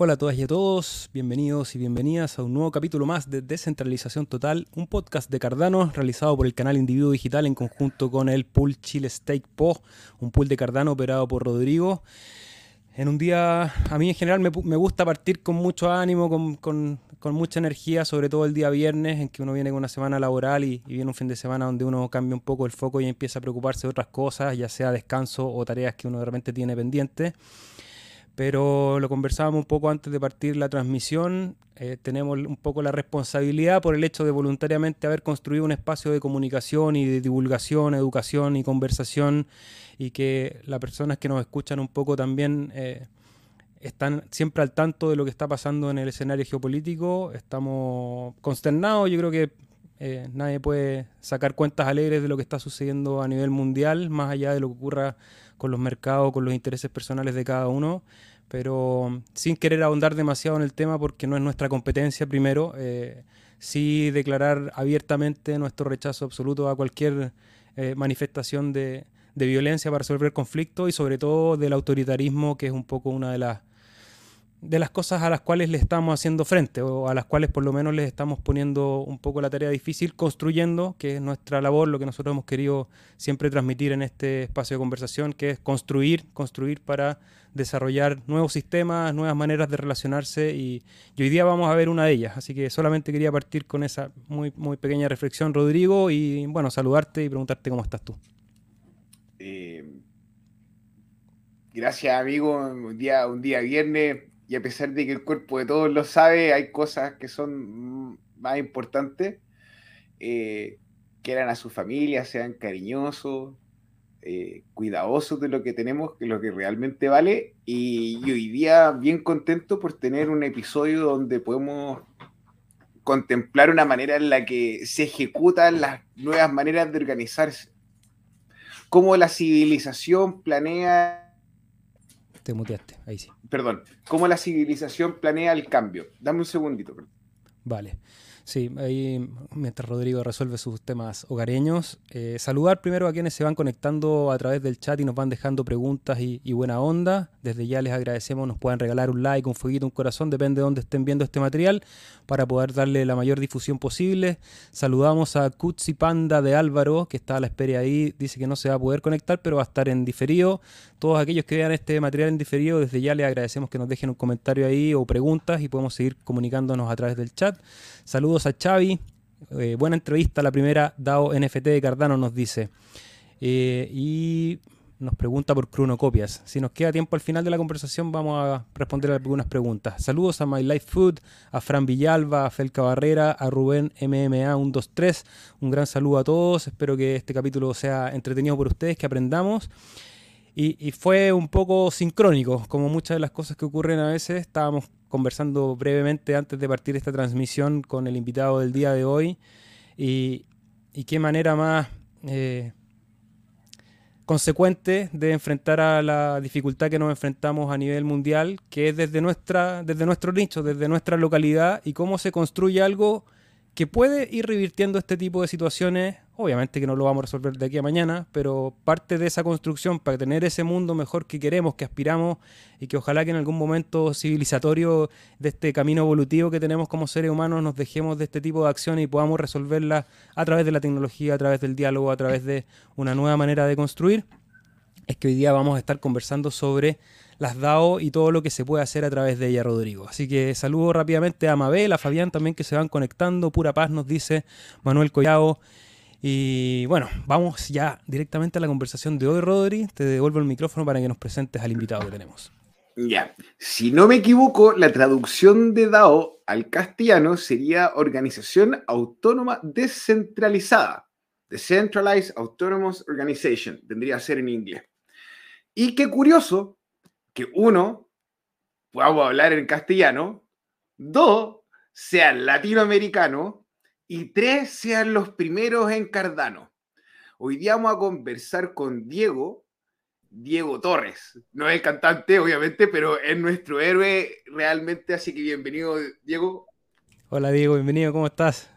Hola a todas y a todos, bienvenidos y bienvenidas a un nuevo capítulo más de Descentralización Total, un podcast de Cardano realizado por el canal Individuo Digital en conjunto con el pool Chile Stake Po, un pool de Cardano operado por Rodrigo. En un día, a mí en general me, gusta partir con mucho ánimo, con, mucha energía, sobre todo el día viernes, en que uno viene con una semana laboral y, y, viene un fin de semana donde uno cambia un poco el foco y empieza a preocuparse de otras cosas, ya sea descanso o tareas que uno de repente tiene pendientes pero lo conversábamos un poco antes de partir la transmisión. Eh, tenemos un poco la responsabilidad por el hecho de voluntariamente haber construido un espacio de comunicación y de divulgación, educación y conversación y que las personas que nos escuchan un poco también eh, están siempre al tanto de lo que está pasando en el escenario geopolítico. Estamos consternados, yo creo que eh, nadie puede sacar cuentas alegres de lo que está sucediendo a nivel mundial, más allá de lo que ocurra con los mercados, con los intereses personales de cada uno, pero sin querer ahondar demasiado en el tema porque no es nuestra competencia primero, eh, sí declarar abiertamente nuestro rechazo absoluto a cualquier eh, manifestación de, de violencia para resolver conflictos y sobre todo del autoritarismo, que es un poco una de las de las cosas a las cuales le estamos haciendo frente o a las cuales por lo menos les estamos poniendo un poco la tarea difícil, construyendo, que es nuestra labor, lo que nosotros hemos querido siempre transmitir en este espacio de conversación, que es construir, construir para desarrollar nuevos sistemas, nuevas maneras de relacionarse y, hoy día vamos a ver una de ellas, así que solamente quería partir con esa muy, muy pequeña reflexión, Rodrigo, y bueno, saludarte y preguntarte cómo estás tú. Eh, gracias, amigo. Un día, un día viernes y a pesar de que el cuerpo de todos lo sabe, hay cosas que son más importantes. Eh, quieran a su familia, sean cariñosos, eh, cuidadosos de lo que tenemos, que lo que realmente vale. Y, hoy día bien contento por tener un episodio donde podemos contemplar una manera en la que se ejecutan las nuevas maneras de organizarse. Cómo la civilización planea te muteaste, ahí sí. Perdón, ¿cómo la civilización planea el cambio? Dame un segundito. Vale. Sí, ahí mientras Rodrigo resuelve sus temas hogareños, eh, saludar primero a quienes se van conectando a través del chat y nos van dejando preguntas y, buena onda. Desde ya les agradecemos, nos pueden regalar un like, un fueguito, un corazón, depende de dónde estén viendo este material, para poder darle la mayor difusión posible. Saludamos a Kutsi Panda de Álvaro, que está a la espera ahí, dice que no se va a poder conectar, pero va a estar en diferido. Todos aquellos que vean este material en diferido, desde ya les agradecemos que nos dejen un comentario ahí o preguntas y podemos seguir comunicándonos a través del chat. Saludos a Xavi. Eh, buena entrevista, la primera DAO NFT de Cardano nos dice. Eh, y nos pregunta por Copias. Si nos queda tiempo al final de la conversación, vamos a responder algunas preguntas. Saludos a My Life Food, a Fran Villalba, a Felca Barrera, a Rubén MMA123. Un gran saludo a todos. Espero que este capítulo sea entretenido por ustedes, que aprendamos. Y, fue un poco sincrónico, como muchas de las cosas que ocurren a veces. Estábamos conversando brevemente antes de partir esta transmisión con el invitado del día de hoy y, qué manera más eh, consecuente de enfrentar a la dificultad que nos enfrentamos a nivel mundial, que es desde, nuestra, desde nuestro nicho, desde nuestra localidad y cómo se construye algo que puede ir revirtiendo este tipo de situaciones. Obviamente que no lo vamos a resolver de aquí a mañana, pero parte de esa construcción para tener ese mundo mejor que queremos, que aspiramos y que ojalá que en algún momento civilizatorio de este camino evolutivo que tenemos como seres humanos nos dejemos de este tipo de acciones y podamos resolverlas a través de la tecnología, a través del diálogo, a través de una nueva manera de construir. Es que hoy día vamos a estar conversando sobre las DAO y todo lo que se puede hacer a través de ella, Rodrigo. Así que saludo rápidamente a Mabel, a Fabián también que se van conectando. Pura paz nos dice Manuel Collao. Y bueno, vamos ya directamente a la conversación de hoy, Rodri. Te devuelvo el micrófono para que nos presentes al invitado que tenemos. Ya, si no me equivoco, la traducción de DAO al castellano sería Organización Autónoma Descentralizada. Decentralized Autonomous Organization, tendría que ser en inglés. Y qué curioso que uno, podamos hablar en castellano, dos, sean latinoamericanos y tres, sean los primeros en Cardano. Hoy día vamos a conversar con Diego, Diego Torres. No es el cantante, obviamente, pero es nuestro héroe realmente, así que bienvenido, Diego. Hola, Diego, bienvenido, ¿cómo estás?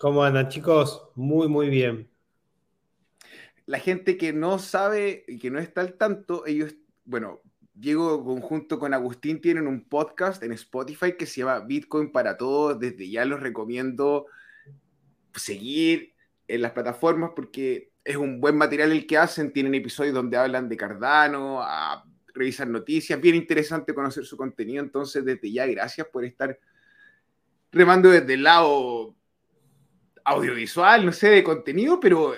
¿Cómo andan, chicos? Muy, muy bien. La gente que no sabe y que no está al tanto, ellos, bueno, Diego, conjunto con Agustín, tienen un podcast en Spotify que se llama Bitcoin para Todos. Desde ya los recomiendo seguir en las plataformas porque es un buen material el que hacen. Tienen episodios donde hablan de Cardano, revisan noticias. Bien interesante conocer su contenido. Entonces, desde ya, gracias por estar remando desde el lado audiovisual, no sé, de contenido, pero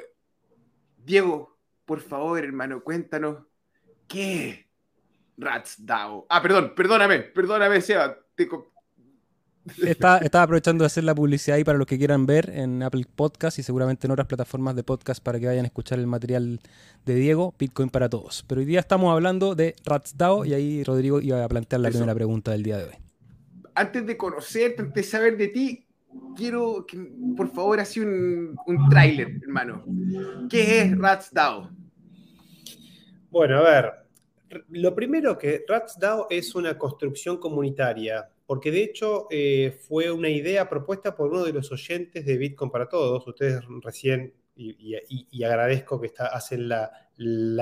Diego, por favor, hermano, cuéntanos qué Rats DAO. Ah, perdón, perdóname, perdóname, Seba. Estaba, aprovechando de hacer la publicidad ahí para los que quieran ver en Apple Podcast y seguramente en otras plataformas de podcast para que vayan a escuchar el material de Diego, Bitcoin para todos. Pero hoy día estamos hablando de Rats DAO y ahí Rodrigo iba a plantear la primera pregunta del día de hoy. Antes de conocerte, antes de saber de ti, quiero que por favor así un, un tráiler, hermano. ¿Qué es Rats DAO? Bueno, a ver, lo primero que Rats DAO es una construcción comunitaria, porque de hecho eh, fue una idea propuesta por uno de los oyentes de Bitcoin para Todos. Ustedes recién, y, agradezco que está, hacen la,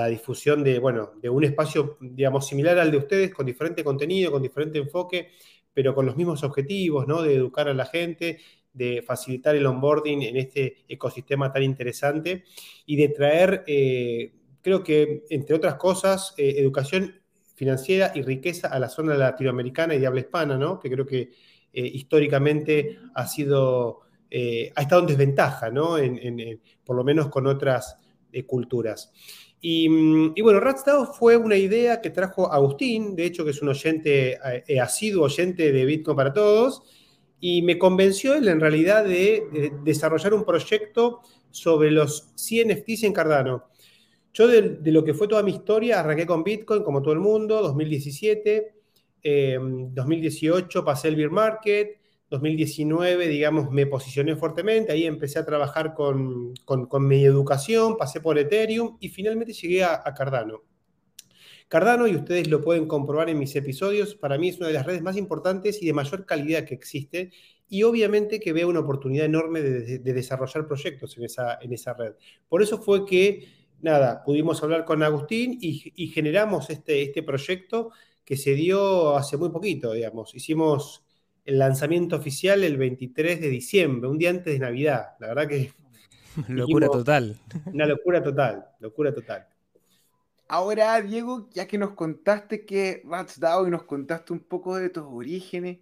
difusión de, bueno, de un espacio, digamos, similar al de ustedes, con diferente contenido, con diferente enfoque pero con los mismos objetivos, ¿no? De educar a la gente, de facilitar el onboarding en este ecosistema tan interesante y de traer, eh, creo que, entre otras cosas, eh, educación financiera y riqueza a la zona latinoamericana y de habla hispana, ¿no? Que creo que eh, históricamente ha sido, ha estado en desventaja, ¿no? por lo menos con otras culturas. Mm, y, bueno, Ratstao fue una idea que trajo Agustín, de hecho que es un oyente, eh, asiduo oyente de Bitcoin para Todos, y me convenció él en realidad de, desarrollar un proyecto sobre los 100 NFTs en Cardano. Yo de, lo que fue toda mi historia, arranqué con Bitcoin como todo el mundo, 2017, 2018 em, pasé el beer market, 2019, digamos, me posicioné fuertemente, ahí empecé a trabajar con, mi educación, pasé por Ethereum y finalmente llegué a, Cardano. Cardano, y ustedes lo pueden comprobar en mis episodios, para mí es una de las redes más importantes y de mayor calidad que existe y obviamente que veo una oportunidad enorme de, desarrollar proyectos en esa, en esa red. Por eso fue que, nada, pudimos hablar con Agustín y, y generamos este, este proyecto que se dio hace muy poquito, digamos. Hicimos el lanzamiento oficial el 23 de diciembre, un día antes de Navidad. La verdad que... locura total. Una locura total, locura total. Ahora, Diego, ya que nos contaste que Rats DAO y nos contaste un poco de tus orígenes,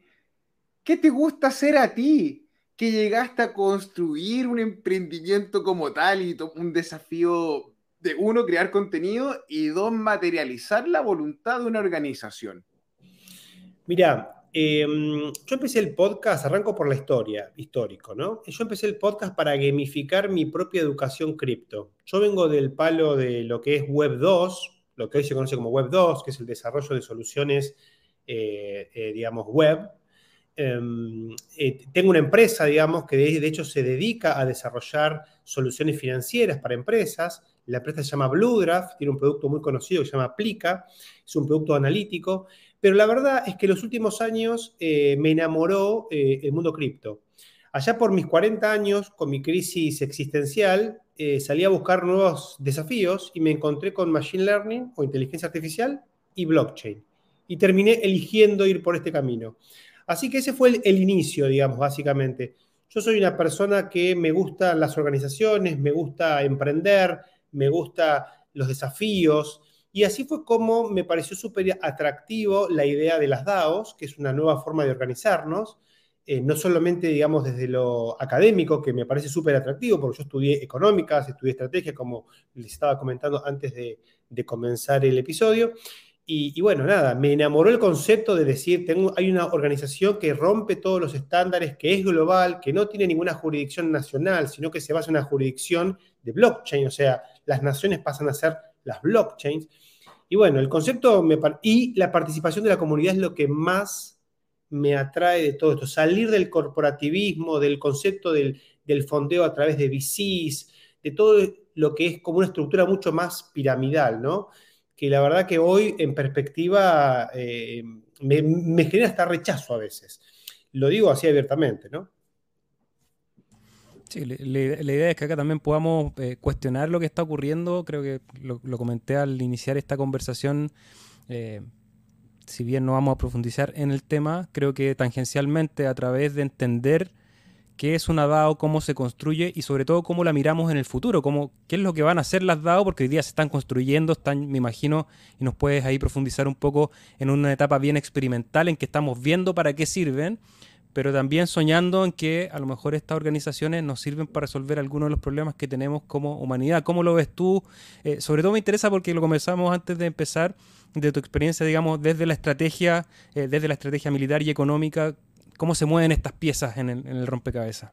¿qué te gusta hacer a ti? Que llegaste a construir un emprendimiento como tal y un desafío de uno, crear contenido y dos, materializar la voluntad de una organización. Mira, Em, yo empecé el podcast, arranco por la historia, histórico, ¿no? Yo empecé el podcast para gamificar mi propia educación cripto. Yo vengo del palo de lo que es Web 2, lo que hoy se conoce como Web 2, que es el desarrollo de soluciones, eh, eh, digamos, web. Em, eh, tengo una empresa, digamos, que de, de, hecho se dedica a desarrollar soluciones financieras para empresas. La empresa se llama Bluedraft, tiene un producto muy conocido que se llama Aplica, es un producto analítico pero la verdad es que los últimos años eh, me enamoró eh, el mundo cripto. Allá por mis 40 años, con mi crisis existencial, eh, salí a buscar nuevos desafíos y me encontré con Machine Learning o inteligencia artificial y blockchain. Y terminé eligiendo ir por este camino. Así que ese fue el, el inicio, digamos, básicamente. Yo soy una persona que me gustan las organizaciones, me gusta emprender, me gusta los desafíos, y así fue como me pareció súper atractivo la idea de las DAOs, que es una nueva forma de organizarnos, eh, no solamente, digamos, desde lo académico, que me parece súper atractivo, porque yo estudié económicas, estudié estrategia, como les estaba comentando antes de, comenzar el episodio. Y, bueno, nada, me enamoró el concepto de decir, tengo, hay una organización que rompe todos los estándares, que es global, que no tiene ninguna jurisdicción nacional, sino que se basa en una jurisdicción de blockchain, o sea, las naciones pasan a ser las blockchains. Y bueno, el concepto y la participación de la comunidad es lo que más me atrae de todo esto. Salir del corporativismo, del concepto del, fondeo a través de VCs, de todo lo que es como una estructura mucho más piramidal, ¿no? Que la verdad que hoy, en perspectiva, eh, me, me genera hasta rechazo a veces. Lo digo así abiertamente, ¿no? Sí, la, idea es que acá también podamos eh, cuestionar lo que está ocurriendo. Creo que lo, comenté al iniciar esta conversación. Eh, si bien no vamos a profundizar en el tema, creo que tangencialmente a través de entender qué es una DAO, cómo se construye y sobre todo cómo la miramos en el futuro, cómo, qué es lo que van a hacer las DAO, porque hoy día se están construyendo, están, me imagino, y nos puedes ahí profundizar un poco en una etapa bien experimental en que estamos viendo para qué sirven, pero también soñando en que a lo mejor estas organizaciones nos sirven para resolver algunos de los problemas que tenemos como humanidad. ¿Cómo lo ves tú? Eh, sobre todo me interesa porque lo conversamos antes de empezar, de tu experiencia, digamos, desde la estrategia, eh, desde la estrategia militar y económica, cómo se mueven estas piezas en el, rompecabezas.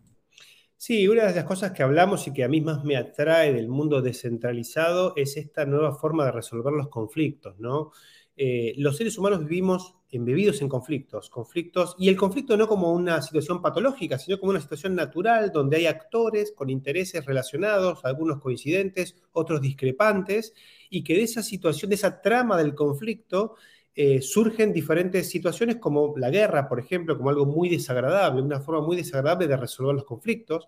Sí, una de las cosas que hablamos y que a mí más me atrae del mundo descentralizado es esta nueva forma de resolver los conflictos, ¿no? Eh, los seres humanos vivimos embebidos en conflictos, conflictos, y el conflicto no como una situación patológica, sino como una situación natural donde hay actores con intereses relacionados, algunos coincidentes, otros discrepantes, y que de esa situación, de esa trama del conflicto, eh, surgen diferentes situaciones como la guerra, por ejemplo, como algo muy desagradable, una forma muy desagradable de resolver los conflictos,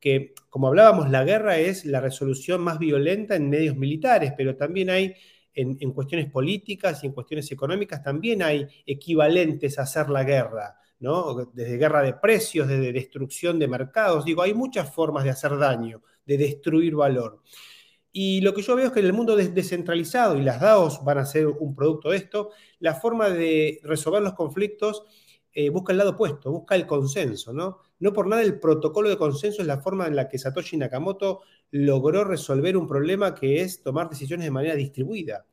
que como hablábamos, la guerra es la resolución más violenta en medios militares, pero también hay en, cuestiones políticas y en cuestiones económicas, también hay equivalentes a hacer la guerra. ¿no? Desde guerra de precios, desde destrucción de mercados. Digo, hay muchas formas de hacer daño, de destruir valor. Y lo que yo veo es que en el mundo descentralizado, y las DAOs van a ser un producto de esto, la forma de resolver los conflictos eh, busca el lado opuesto, busca el consenso, ¿no? No por nada el protocolo de consenso es la forma en la que Satoshi Nakamoto logró resolver un problema que es tomar decisiones de manera distribuida.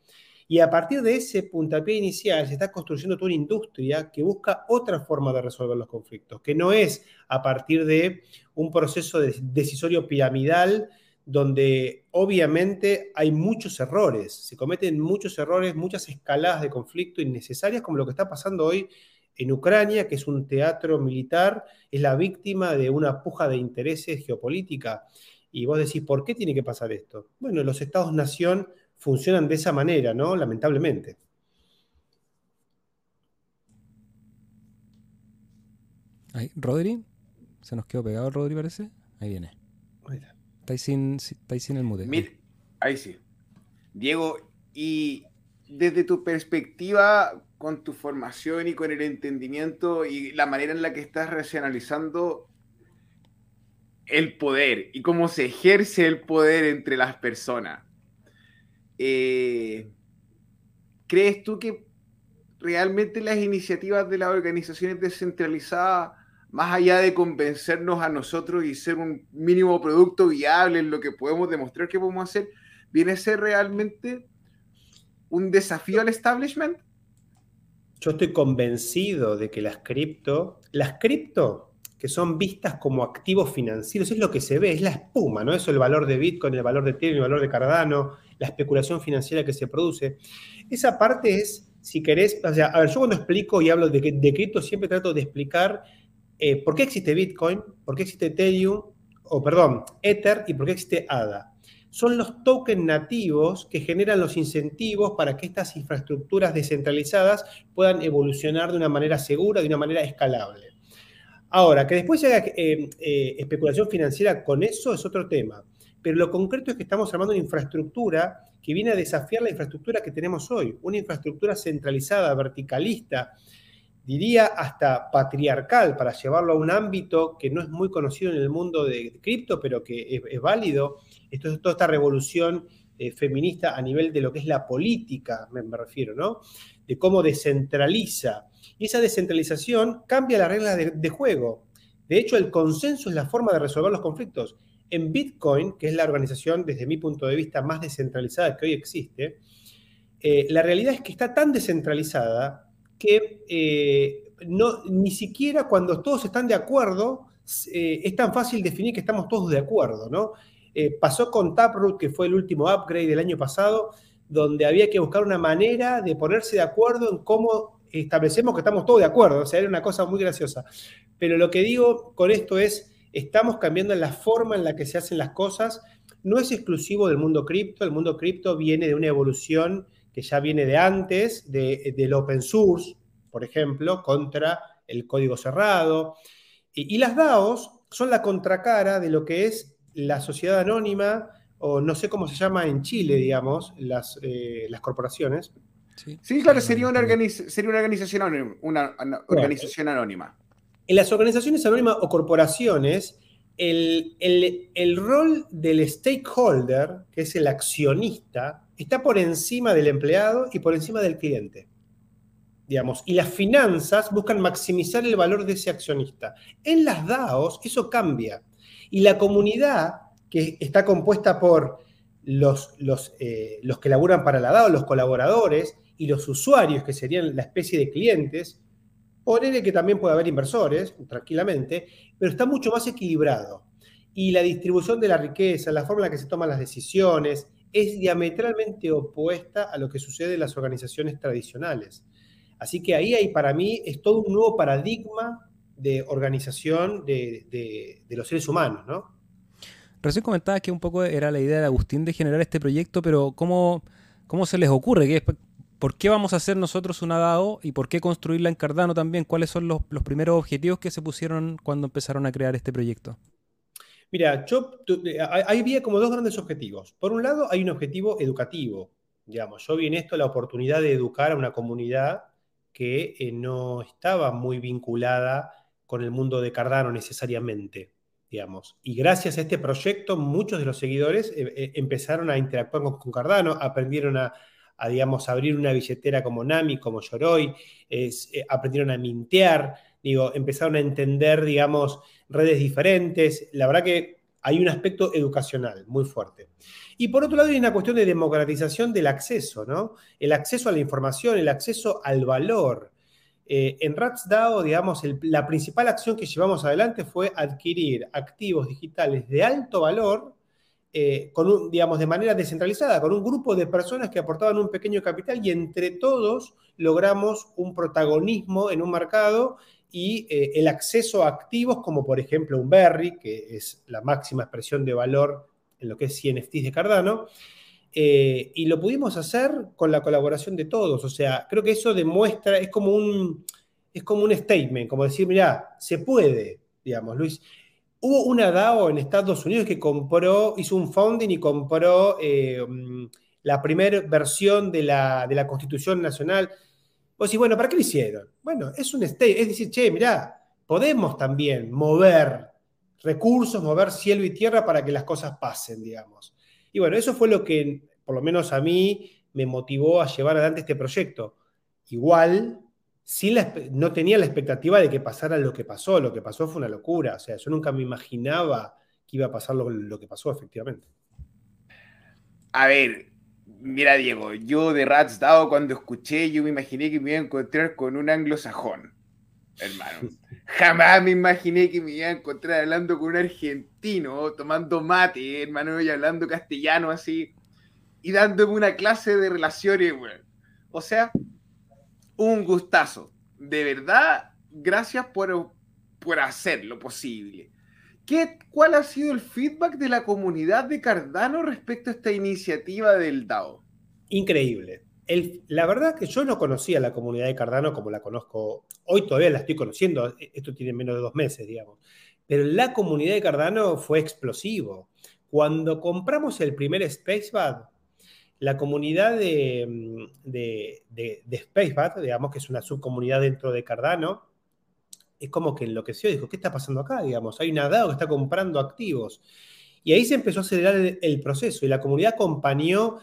Y a partir de ese puntapié inicial se está construyendo toda una industria que busca otra forma de resolver los conflictos, que no es a partir de un proceso decisorio piramidal donde obviamente hay muchos errores, se cometen muchos errores, muchas escaladas de conflicto innecesarias, como lo que está pasando hoy en Ucrania, que es un teatro militar, es la víctima de una puja de intereses geopolítica. Y vos decís, ¿por qué tiene que pasar esto? Bueno, los estados-nación funcionan de esa manera, ¿no? Lamentablemente. Ahí, Rodri, se nos quedó pegado el Rodri, parece. Ahí viene. Estáis sin, sin el mute. ahí sí. Diego, y desde tu perspectiva, con tu formación y con el entendimiento y la manera en la que estás racionalizando el poder y cómo se ejerce el poder entre las personas, eh, ¿crees tú que realmente las iniciativas de las organizaciones descentralizadas más allá de convencernos a nosotros y ser un mínimo producto viable en lo que podemos demostrar que podemos hacer, viene a ser realmente un desafío al establishment? Yo estoy convencido de que las cripto, las cripto que son vistas como activos financieros, es lo que se ve, es la espuma, ¿no? Eso el valor de Bitcoin, el valor de Ethereum, el valor de Cardano, la especulación financiera que se produce. Esa parte es, si querés, o sea, a ver, yo cuando explico y hablo de, cripto siempre trato de explicar eh, por qué existe Bitcoin, por qué existe Ethereum, o perdón, Ether y por qué existe ADA. Son los tokens nativos que generan los incentivos para que estas infraestructuras descentralizadas puedan evolucionar de una manera segura, de una manera escalable. Ahora, que después se haga eh, eh, especulación financiera con eso es otro tema. Pero lo concreto es que estamos armando una infraestructura que viene a desafiar la infraestructura que tenemos hoy, una infraestructura centralizada, verticalista, diría hasta patriarcal, para llevarlo a un ámbito que no es muy conocido en el mundo de cripto, pero que es, válido. Esto es toda esta revolución eh, feminista a nivel de lo que es la política, me, refiero, ¿no? De cómo descentraliza. Y esa descentralización cambia las reglas de, juego. De hecho, el consenso es la forma de resolver los conflictos. En Bitcoin, que es la organización, desde mi punto de vista, más descentralizada que hoy existe, eh, la realidad es que está tan descentralizada que eh, no, ni siquiera cuando todos están de acuerdo es tan fácil definir que estamos todos de acuerdo, ¿no? Eh, pasó con Taproot, que fue el último upgrade del año pasado, donde había que buscar una manera de ponerse de acuerdo en cómo establecemos que estamos todos de acuerdo, o sea, era una cosa muy graciosa. Pero lo que digo con esto es, estamos cambiando la forma en la que se hacen las cosas, no es exclusivo del mundo cripto, el mundo cripto viene de una evolución que ya viene de antes, del open source, por ejemplo, contra el código cerrado. Y, las DAOs son la contracara de lo que es la sociedad anónima, o no sé cómo se llama en Chile, digamos, las, eh, las corporaciones. Sí, claro, sería una, sería una organización anónima. Una, organización anónima. En las organizaciones anónimas o corporaciones, el, el, rol del stakeholder, que es el accionista, está por encima del empleado y por encima del cliente. Digamos, y las finanzas buscan maximizar el valor de ese accionista. En las DAOs eso cambia. Y la comunidad, que está compuesta por los, los, eh, los que laburan para la DAO, los colaboradores, y los usuarios, que serían la especie de clientes, ponele que también puede haber inversores, tranquilamente, pero está mucho más equilibrado. Y la distribución de la riqueza, la forma en la que se toman las decisiones, es diametralmente opuesta a lo que sucede en las organizaciones tradicionales. Así que ahí hay para mí es todo un nuevo paradigma de organización de, de los seres humanos, ¿no? Recién comentabas que un poco era la idea de Agustín de generar este proyecto, pero ¿cómo, cómo se les ocurre? ¿Qué, ¿Por qué vamos a hacer nosotros una DAO y por qué construirla en Cardano también? ¿Cuáles son los, primeros objetivos que se pusieron cuando empezaron a crear este proyecto? Mira, yo, ahí había como dos grandes objetivos. Por un lado, hay un objetivo educativo. Digamos, yo vi en esto la oportunidad de educar a una comunidad que eh, no estaba muy vinculada con el mundo de Cardano necesariamente. Digamos. Y gracias a este proyecto, muchos de los seguidores eh, eh, empezaron a interactuar con Cardano, aprendieron a, digamos, abrir una billetera como Nami, como Yoroi, eh, aprendieron a mintear, digo, empezaron a entender, digamos, redes diferentes. La verdad que hay un aspecto educacional muy fuerte. Y por otro lado hay una cuestión de democratización del acceso, ¿no? El acceso a la información, el acceso al valor. Eh, en RatsDAO, digamos, la principal acción que llevamos adelante fue adquirir activos digitales de alto valor eh, digamos, de manera descentralizada, con un grupo de personas que aportaban un pequeño capital y entre todos logramos un protagonismo en un mercado y eh, el acceso a activos como por ejemplo un Berry, que es la máxima expresión de valor en lo que es CNFTs de Cardano, eh, y lo pudimos hacer con la colaboración de todos. O sea, creo que eso demuestra, es como un, es como un statement, como decir, mira, se puede, digamos, Luis. Hubo una DAO en Estados Unidos que compró, hizo un founding y compró eh, mm, la primera versión de la, de la, Constitución Nacional. Vos decís, bueno, ¿para qué lo hicieron? Bueno, es un state, es decir, che, mirá, podemos también mover recursos, mover cielo y tierra para que las cosas pasen, digamos. Y bueno, eso fue lo que, por lo menos a mí, me motivó a llevar adelante este proyecto. Igual, no tenía la expectativa de que pasara lo que pasó. Lo que pasó fue una locura. O sea, yo nunca me imaginaba que iba a pasar lo, que pasó, efectivamente. A ver, mira, Diego, yo de Rats Dado cuando escuché, yo me imaginé que me iba a encontrar con un anglosajón, hermano. Jamás me imaginé que me iba a encontrar hablando con un argentino, tomando mate, hermano, y hablando castellano así, y dándome una clase de relaciones, güey. O sea, un gustazo. De verdad, gracias por, por hacer lo posible. ¿Qué, ¿Cuál ha sido el feedback de la comunidad de Cardano respecto a esta iniciativa del DAO? Increíble. La verdad que yo no conocía la comunidad de Cardano como la conozco hoy, todavía la estoy conociendo, esto tiene menos de dos meses, digamos. Pero la comunidad de Cardano fue explosivo. Cuando compramos el primer Spacebad, la comunidad de, mm, de, de, digamos, que es una subcomunidad dentro de Cardano, es como que enloqueció, dijo, ¿qué está pasando acá? Digamos, hay un DAO que está comprando activos. Y ahí se empezó a acelerar el, proceso y la comunidad acompañó.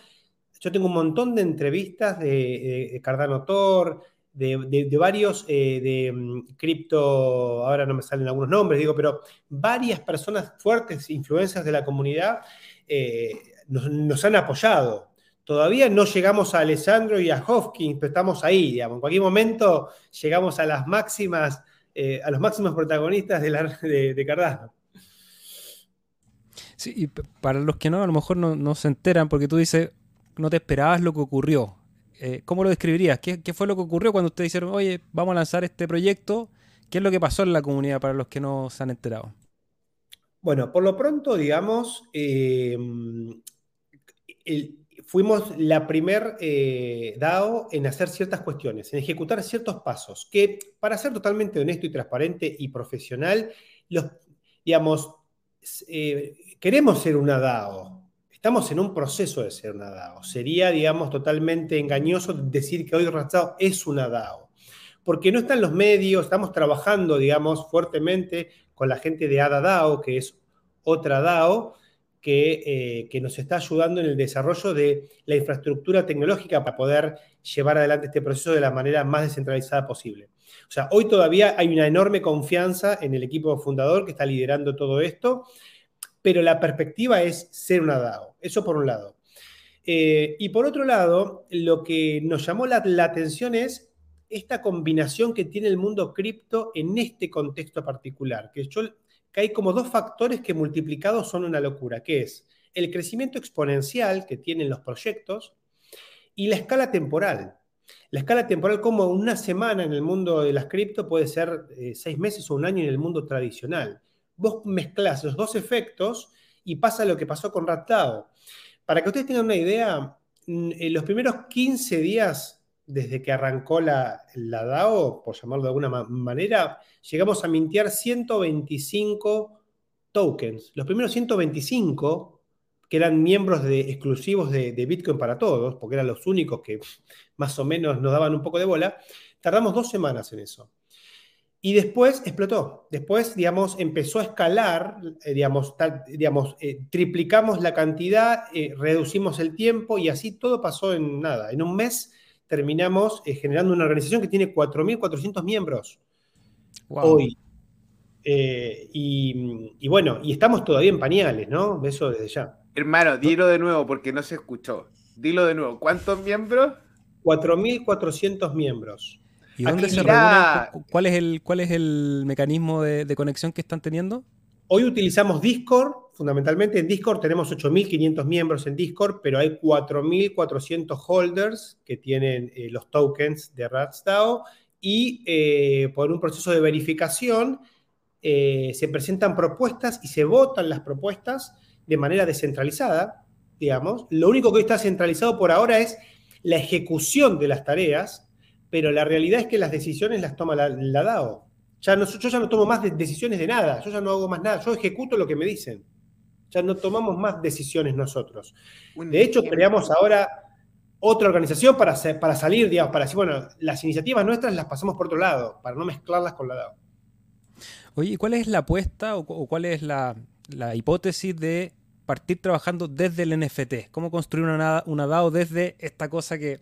Yo tengo un montón de entrevistas de, Cardano Tor, de, varios eh, de mm, cripto, ahora no me salen algunos nombres, digo, pero varias personas fuertes, influencias de la comunidad, eh, nos, han apoyado. Todavía no llegamos a Alessandro y a Hopkins, pero estamos ahí, digamos. En cualquier momento llegamos a las máximas, eh, a los máximos protagonistas de, Cardano. Sí, y para los que no, a lo mejor no, se enteran, porque tú dices, no te esperabas lo que ocurrió. Eh, ¿Cómo lo describirías? ¿Qué, fue lo que ocurrió cuando ustedes dijeron, oye, vamos a lanzar este proyecto? ¿Qué es lo que pasó en la comunidad para los que no se han enterado? Bueno, por lo pronto, digamos, el, fuimos la primer eh, DAO en hacer ciertas cuestiones, en ejecutar ciertos pasos, que para ser totalmente honesto y transparente y profesional, los, digamos, eh, queremos ser una DAO, Estamos en un proceso de ser una DAO. Sería, digamos, totalmente engañoso decir que hoy Ratsdao es una DAO. Porque no están los medios, estamos trabajando, digamos, fuertemente con la gente de ADA DAO, que es otra DAO, que, eh, que, nos está ayudando en el desarrollo de la infraestructura tecnológica para poder llevar adelante este proceso de la manera más descentralizada posible. O sea, hoy todavía hay una enorme confianza en el equipo fundador que está liderando todo esto pero la perspectiva es ser una DAO. Eso por un lado. Eh, y por otro lado, lo que nos llamó la, atención es esta combinación que tiene el mundo cripto en este contexto particular, que, hay como dos factores que multiplicados son una locura, que es el crecimiento exponencial que tienen los proyectos y la escala temporal. La escala temporal, como una semana en el mundo de las cripto puede ser eh, seis meses o un año en el mundo tradicional vos mezclas los dos efectos y pasa lo que pasó con Raptao. Para que ustedes tengan una idea, mm, en los primeros 15 días desde que arrancó la, la DAO, por llamarlo de alguna manera, llegamos a mintear 125 tokens. Los primeros 125, que eran miembros de, exclusivos de, Bitcoin para todos, porque eran los únicos que más o menos nos daban un poco de bola, tardamos dos semanas en eso. Y después explotó. Después, digamos, empezó a escalar, eh, digamos, digamos eh, triplicamos la cantidad, eh, reducimos el tiempo y así todo pasó en nada. En un mes terminamos generando una organización que tiene 4.400 miembros hoy. Y, y, bueno, y estamos todavía en pañales, ¿no? Eso desde ya. Hermano, dilo de nuevo porque no se escuchó. Dilo de nuevo. ¿Cuántos miembros? 4.400 miembros. ¿Y dónde se reúnen? ¿Cuál es el, cuál es el mecanismo de, conexión que están teniendo? Hoy utilizamos Discord, fundamentalmente en Discord tenemos 8.500 miembros en Discord, pero hay 4.400 holders que tienen eh, los tokens de RatsDAO y eh, por un proceso de verificación eh, se presentan propuestas y se votan las propuestas de manera descentralizada, digamos. Lo único que hoy está centralizado por ahora es la ejecución de las tareas, pero la realidad es que las decisiones las toma la, DAO. Ya no, yo ya no tomo más decisiones de nada, yo ya no hago más nada, yo ejecuto lo que me dicen. Ya no tomamos más decisiones nosotros. De hecho, creamos ahora otra organización para, para salir, digamos, para decir, bueno, las iniciativas nuestras las pasamos por otro lado, para no mezclarlas con la DAO. Oye, ¿cuál es la apuesta o, cuál es la, hipótesis de partir trabajando desde el NFT? ¿Cómo construir una, una DAO desde esta cosa que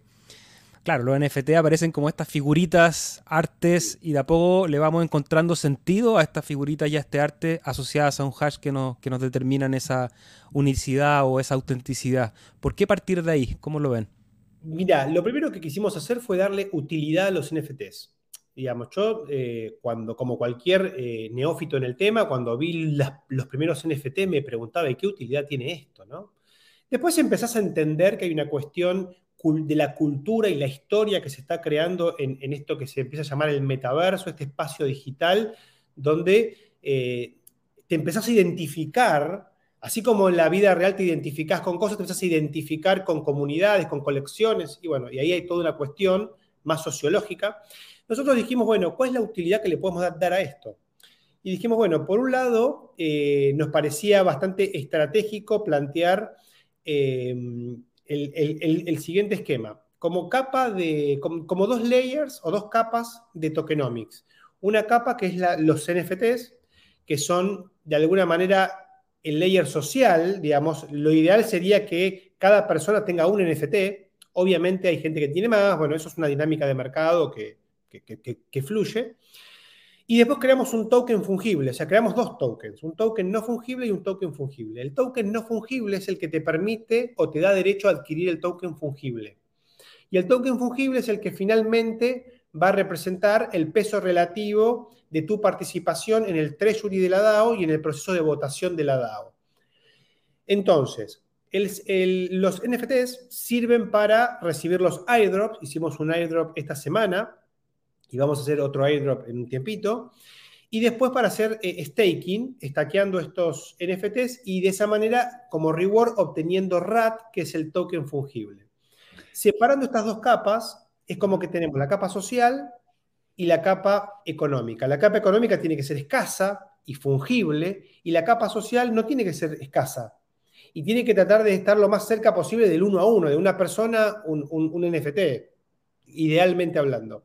claro, los NFT aparecen como estas figuritas, artes, y de a poco le vamos encontrando sentido a estas figuritas y a este arte asociadas a un hash que nos, que nos determinan esa unicidad o esa autenticidad. ¿Por qué partir de ahí? ¿Cómo lo ven? Mira, lo primero que quisimos hacer fue darle utilidad a los NFTs. Digamos, yo, eh, cuando, como cualquier eh, neófito en el tema, cuando vi los primeros NFT, me preguntaba, qué utilidad tiene esto? ¿no? Después empezás a entender que hay una cuestión de la cultura y la historia que se está creando en, esto que se empieza a llamar el metaverso, este espacio digital, donde eh, te empezás a identificar, así como en la vida real te identificás con cosas, te empezás a identificar con comunidades, con colecciones, y bueno, y ahí hay toda una cuestión más sociológica. Nosotros dijimos, bueno, ¿cuál es la utilidad que le podemos dar, a esto? Y dijimos, bueno, por un lado, eh, nos parecía bastante estratégico plantear eh, el, siguiente esquema. Como capa de, como, dos layers o dos capas de tokenomics. Una capa que es los NFTs, que son de alguna manera el layer social, digamos, lo ideal sería que cada persona tenga un NFT. Obviamente hay gente que tiene más, bueno, eso es una dinámica de mercado que, que fluye. Y después creamos un token fungible, o sea, creamos dos tokens, un token no fungible y un token fungible. El token no fungible es el que te permite o te da derecho a adquirir el token fungible. Y el token fungible es el que finalmente va a representar el peso relativo de tu participación en el treasury de la DAO y en el proceso de votación de la DAO. Entonces, los NFTs sirven para recibir los airdrops. Hicimos un airdrop esta semana y vamos a hacer otro airdrop en un tiempito. Y después para hacer eh, staking, estaqueando estos NFTs y de esa manera, como reward, obteniendo RAT, que es el token fungible. Separando estas dos capas, es como que tenemos la capa social y la capa económica. La capa económica tiene que ser escasa y fungible, y la capa social no tiene que ser escasa. y tiene que tratar de estar lo más cerca posible del uno a uno, de una persona, un, un NFT, idealmente hablando.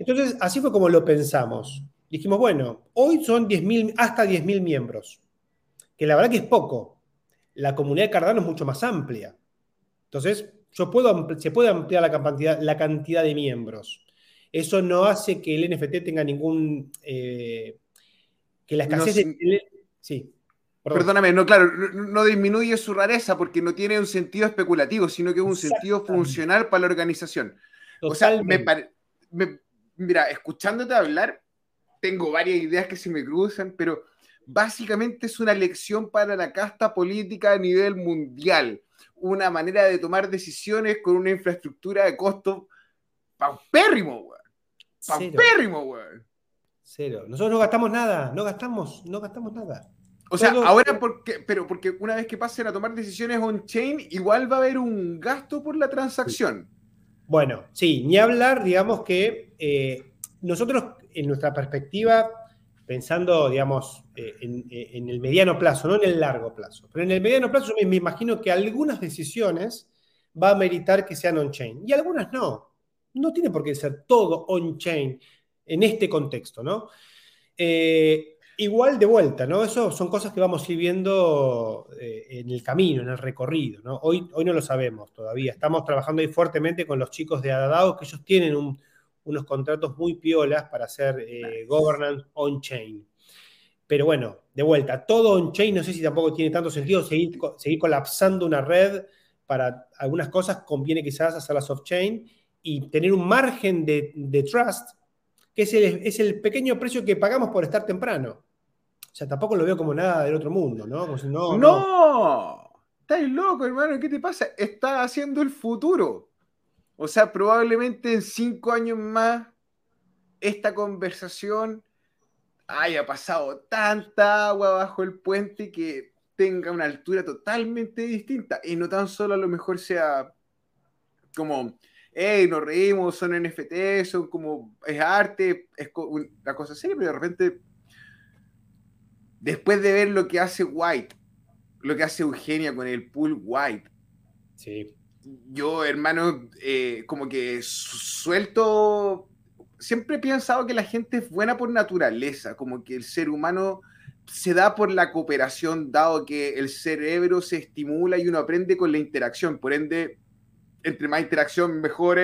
Entonces, así fue como lo pensamos. Dijimos, bueno, hoy son 10 hasta 10.000 miembros, que la verdad que es poco. La comunidad de Cardano es mucho más amplia. Entonces, yo puedo, se puede ampliar la cantidad, la cantidad de miembros. Eso no hace que el NFT tenga ningún... Eh, que la escasez de... Sí. Perdóname, no, claro, no, disminuye su rareza porque no tiene un sentido especulativo, sino que es un sentido funcional para la organización. O sea, me, mira, escuchándote hablar, tengo varias ideas que se me cruzan, pero básicamente es una lección para la casta política a nivel mundial. Una manera de tomar decisiones con una infraestructura de costo paupérrimo, weón. Paupérrimo, weón. Cero. Nosotros no gastamos nada, no gastamos, no gastamos nada. O sea, ahora porque, pero porque una vez que pasen a tomar decisiones on-chain, igual va a haber un gasto por la transacción. Bueno, sí, ni hablar, digamos que eh, nosotros en nuestra perspectiva, pensando, digamos, eh, eh, en, el mediano plazo, no en el largo plazo, pero en el mediano plazo yo me, imagino que algunas decisiones va a meritar que sean on-chain y algunas no. No tiene por qué ser todo on-chain en este contexto, ¿no? Igual de vuelta, ¿no? Eso son cosas que vamos a ir viendo eh, en el camino, en el recorrido, ¿no? Hoy, hoy no lo sabemos todavía. Estamos trabajando ahí fuertemente con los chicos de Adadao, que ellos tienen unos contratos muy piolas para hacer eh, governance on-chain. Pero bueno, de vuelta, todo on-chain, no sé si tampoco tiene tanto sentido seguir, seguir colapsando una red. Para algunas cosas conviene quizás hacerlas off-chain y tener un margen de, de trust, que es el, es el pequeño precio que pagamos por estar temprano. O sea, tampoco lo veo como nada del otro mundo, ¿no? no, no, Estás loco, hermano. ¿Qué te pasa? Estás haciendo el futuro. O sea, probablemente en cinco años más esta conversación haya pasado tanta agua bajo el puente que tenga una altura totalmente distinta. Y no tan solo a lo mejor sea como, hey, nos reímos, son NFT, son como, es arte, es una cosa seria, pero de repente después de ver lo que hace White, lo que hace Eugenia con el pool White, sí. yo, hermano, eh, como que suelto. Siempre he pensado que la gente es buena por naturaleza, como que el ser humano se da por la cooperación, dado que el cerebro se estimula y uno aprende con la interacción. Por ende, entre más interacción, mejor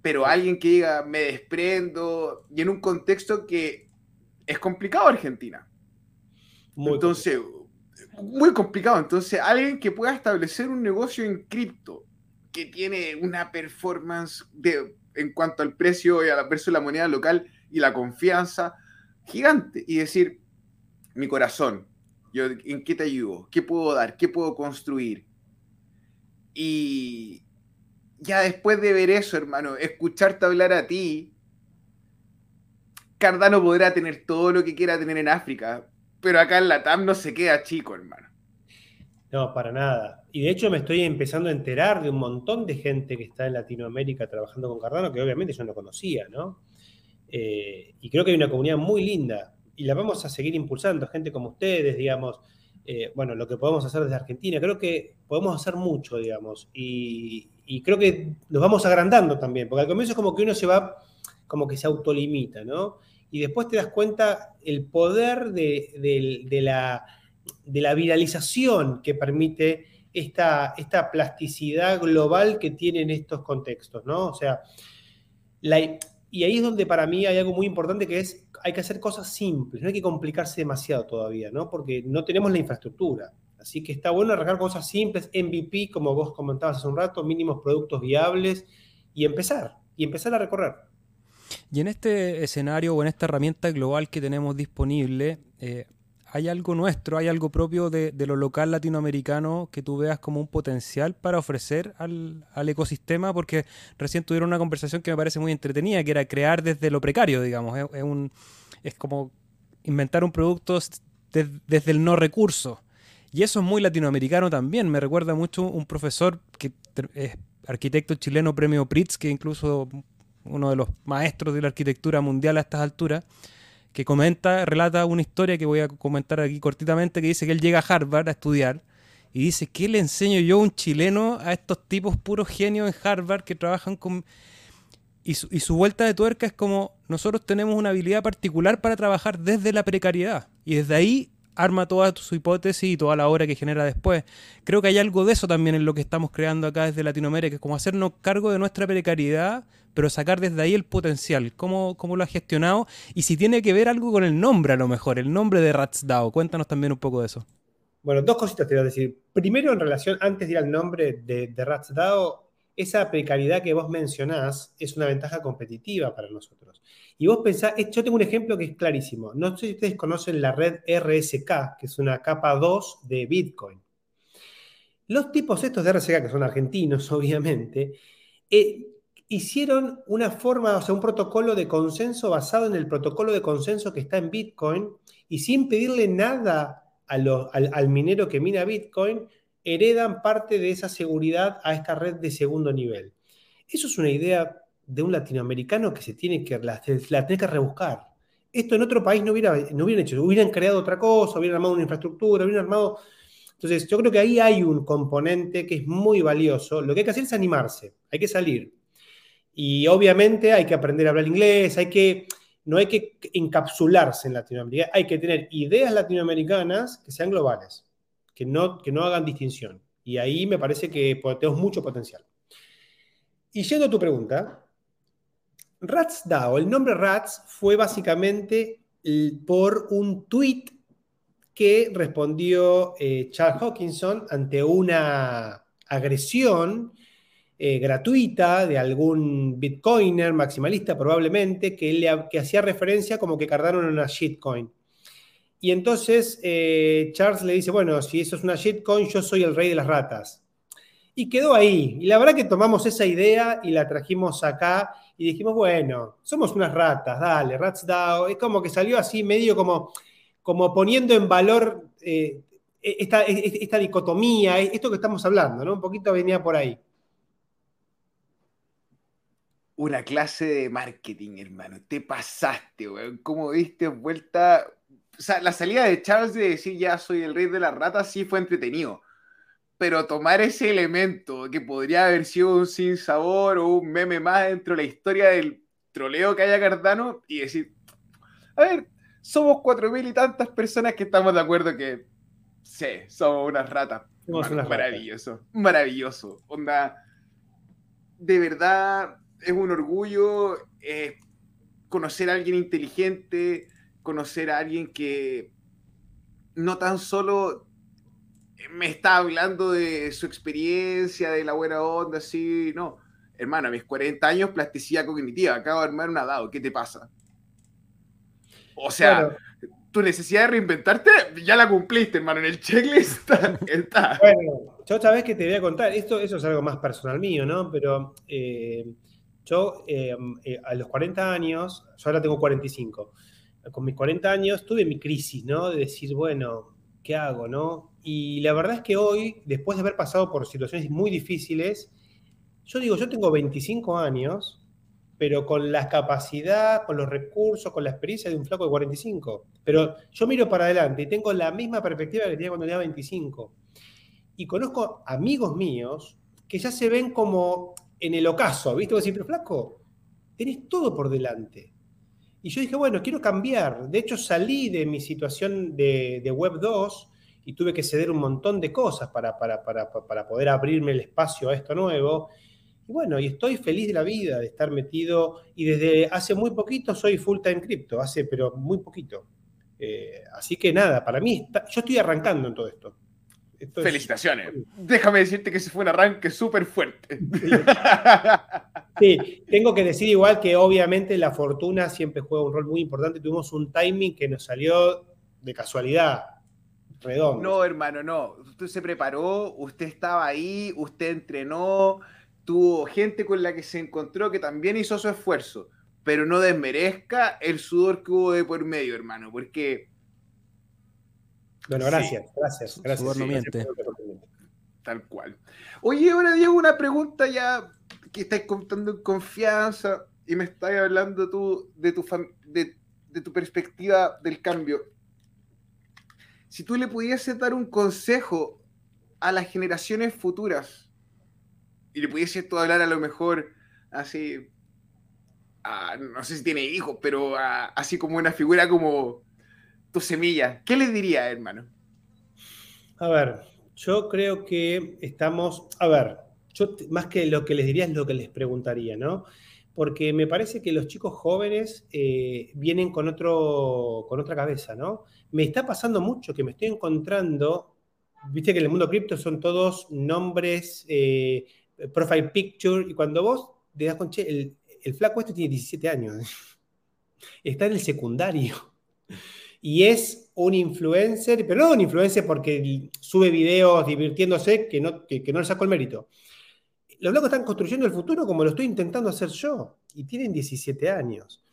Pero alguien que diga, me desprendo, y en un contexto que es complicado Argentina. Entonces, muy complicado. Entonces, alguien que pueda establecer un negocio en cripto que tiene una performance de, en cuanto al precio y a la versus la moneda local y la confianza gigante y decir, mi corazón, yo, ¿en qué te ayudo? ¿Qué puedo dar? ¿Qué puedo construir? Y ya después de ver eso, hermano, escucharte hablar a ti, Cardano podrá tener todo lo que quiera tener en África, pero acá en la TAM no se queda chico, hermano. No, para nada. Y de hecho me estoy empezando a enterar de un montón de gente que está en Latinoamérica trabajando con Cardano, que obviamente yo no conocía, ¿no? Eh, y creo que hay una comunidad muy linda y la vamos a seguir impulsando, gente como ustedes, digamos, eh, bueno, lo que podemos hacer desde Argentina, creo que podemos hacer mucho, digamos, y, y, creo que nos vamos agrandando también, porque al comienzo es como que uno se va, como que se autolimita, ¿no? y después te das cuenta el poder de, la, de la, viralización que permite esta, esta, plasticidad global que tienen estos contextos, ¿no? O sea, y ahí es donde para mí hay algo muy importante que es, hay que hacer cosas simples, no hay que complicarse demasiado todavía, ¿no? Porque no tenemos la infraestructura. Así que está bueno arrancar cosas simples, MVP, como vos comentabas hace un rato, mínimos productos viables y empezar, y empezar a recorrer. Y en este escenario o en esta herramienta global que tenemos disponible, eh, ¿hay algo nuestro, hay algo propio de, lo local latinoamericano que tú veas como un potencial para ofrecer al, ecosistema? Porque recién tuvieron una conversación que me parece muy entretenida, que era crear desde lo precario, digamos. Es, un, es como inventar un producto desde el no recurso. Y eso es muy latinoamericano también. Me recuerda mucho un profesor que es arquitecto chileno premio Pritz, que incluso uno de los maestros de la arquitectura mundial a estas alturas, que comenta, relata una historia que voy a comentar aquí cortitamente, que dice que él llega a Harvard a estudiar y dice, ¿qué le enseño yo, un chileno, a estos tipos puros genios en Harvard que trabajan con... Y su, y su vuelta de tuerca es como, nosotros tenemos una habilidad particular para trabajar desde la precariedad. Y desde ahí arma toda su hipótesis y toda la obra que genera después. Creo que hay algo de eso también en lo que estamos creando acá desde Latinoamérica, que es como hacernos cargo de nuestra precariedad, pero sacar desde ahí el potencial. ¿Cómo, cómo lo ha gestionado? Y si tiene que ver algo con el nombre a lo mejor, el nombre de Ratsdao. Cuéntanos también un poco de eso. Bueno, dos cositas te voy a decir. Primero, en relación, antes de ir al nombre de, de RatsDAO, esa precariedad que vos mencionás es una ventaja competitiva para nosotros. Y vos pensás, yo tengo un ejemplo que es clarísimo. No sé si ustedes conocen la red RSK, que es una capa 2 de Bitcoin. Los tipos estos de RSK, que son argentinos, obviamente, eh, hicieron una forma, o sea, un protocolo de consenso basado en el protocolo de consenso que está en Bitcoin y sin pedirle nada al, minero que mina Bitcoin, heredan parte de esa seguridad a esta red de segundo nivel. Eso es una idea de un latinoamericano que se tiene que, la, tiene que rebuscar. Esto en otro país no, hubiera, no hubieran hecho, hubieran creado otra cosa, hubieran armado una infraestructura, hubieran armado... Entonces, yo creo que ahí hay un componente que es muy valioso. Lo que hay que hacer es animarse, hay que salir. Y obviamente hay que aprender a hablar inglés, hay que no hay que encapsularse en Latinoamérica, hay que tener ideas latinoamericanas que sean globales, que no, que no hagan distinción. Y ahí me parece que tenemos mucho potencial. Y yendo a tu pregunta, Rats DAO, el nombre Rats fue básicamente por un tweet que respondió eh, Charles Hawkinson ante una agresión eh, gratuita de algún bitcoiner maximalista probablemente que, le, hacía referencia como que Cardano era una shitcoin. Y entonces eh, Charles le dice, bueno, si eso es una shitcoin, yo soy el rey de las ratas. Y quedó ahí. Y la verdad que tomamos esa idea y la trajimos acá y dijimos, bueno, somos unas ratas, dale, Rats DAO. Es como que salió así medio como, como poniendo en valor eh, esta, esta dicotomía, esto que estamos hablando, ¿no? Un poquito venía por ahí una clase de marketing, hermano. Te pasaste, weón. ¿Cómo diste vuelta? O sea, la salida de Charles de decir ya soy el rey de las ratas sí fue entretenido. Pero tomar ese elemento que podría haber sido un sinsabor o un meme más dentro de la historia del troleo que haya Cardano y decir, a ver, somos cuatro mil y tantas personas que estamos de acuerdo que sí, somos unas ratas. maravilloso, maravilloso. Onda, de verdad, es un orgullo eh, conocer a alguien inteligente, conocer a alguien que no tan solo me está hablando de su experiencia, de la buena onda, así, no. Hermano, a mis 40 años, plasticidad cognitiva, acabo de armar una DAO, ¿qué te pasa? O sea, tu necesidad de reinventarte ya la cumpliste, hermano, en el checklist está. Bueno, yo otra vez que te voy a contar, esto eso es algo más personal mío, ¿no? Pero eh, yo em, eh, a los 40 años, yo ahora tengo 45, con mis 40 años tuve mi crisis, ¿no? De decir, bueno, ¿qué hago, no? Y la verdad es que hoy, después de haber pasado por situaciones muy difíciles, yo digo, yo tengo 25 años, pero con la capacidad, con los recursos, con la experiencia de un flaco de 45. Pero yo miro para adelante y tengo la misma perspectiva que tenía cuando tenía 25. Y conozco amigos míos que ya se ven como en el ocaso, ¿viste? Vos decís, pero flaco, tenés todo por delante. Y yo dije, bueno, quiero cambiar. De hecho, salí de mi situación de, Web 2 y tuve que ceder un montón de cosas para, para, poder abrirme el espacio a esto nuevo. Y bueno, y estoy feliz de la vida, de estar metido. Y desde hace muy poquito soy full time crypto, hace, pero muy poquito. Eh, así que nada, para mí, yo estoy arrancando en todo esto. Felicitaciones. Déjame decirte que ese fue un arranque súper fuerte. Sí. tengo que decir igual que obviamente la fortuna siempre juega un rol muy importante. Tuvimos un timing que nos salió de casualidad. Redondo. No, hermano, no. Usted se preparó, usted estaba ahí, usted entrenó, tuvo gente con la que se encontró que también hizo su esfuerzo, pero no desmerezca el sudor que hubo de por medio, hermano, porque bueno, gracias, gracias, gracias. Tal cual. Oye, ahora Diego, una pregunta ya que estáis contando en confianza y me estás hablando tú de tu, perspectiva del cambio, si tú le pudieses dar un consejo a las generaciones futuras y le pudieses tú hablar a lo mejor así, no sé si tiene hijos, pero así como una figura como tu semilla, ¿qué les diría, hermano? A ver, yo creo que estamos, a ver, yo más que lo que les diría es lo que les preguntaría, ¿no? Porque me parece que los chicos jóvenes eh, vienen con, otro, con otra cabeza, ¿no? Me está pasando mucho que me estoy encontrando, viste que en el mundo cripto son todos nombres, eh, profile picture, y cuando vos te das con, che, el, flaco este tiene 17 años, está en el secundario y es un influencer, pero no un influencer porque sube videos divirtiéndose que no, que, no le saco el mérito. Los locos están construyendo el futuro como lo estoy intentando hacer yo y tienen 17 años.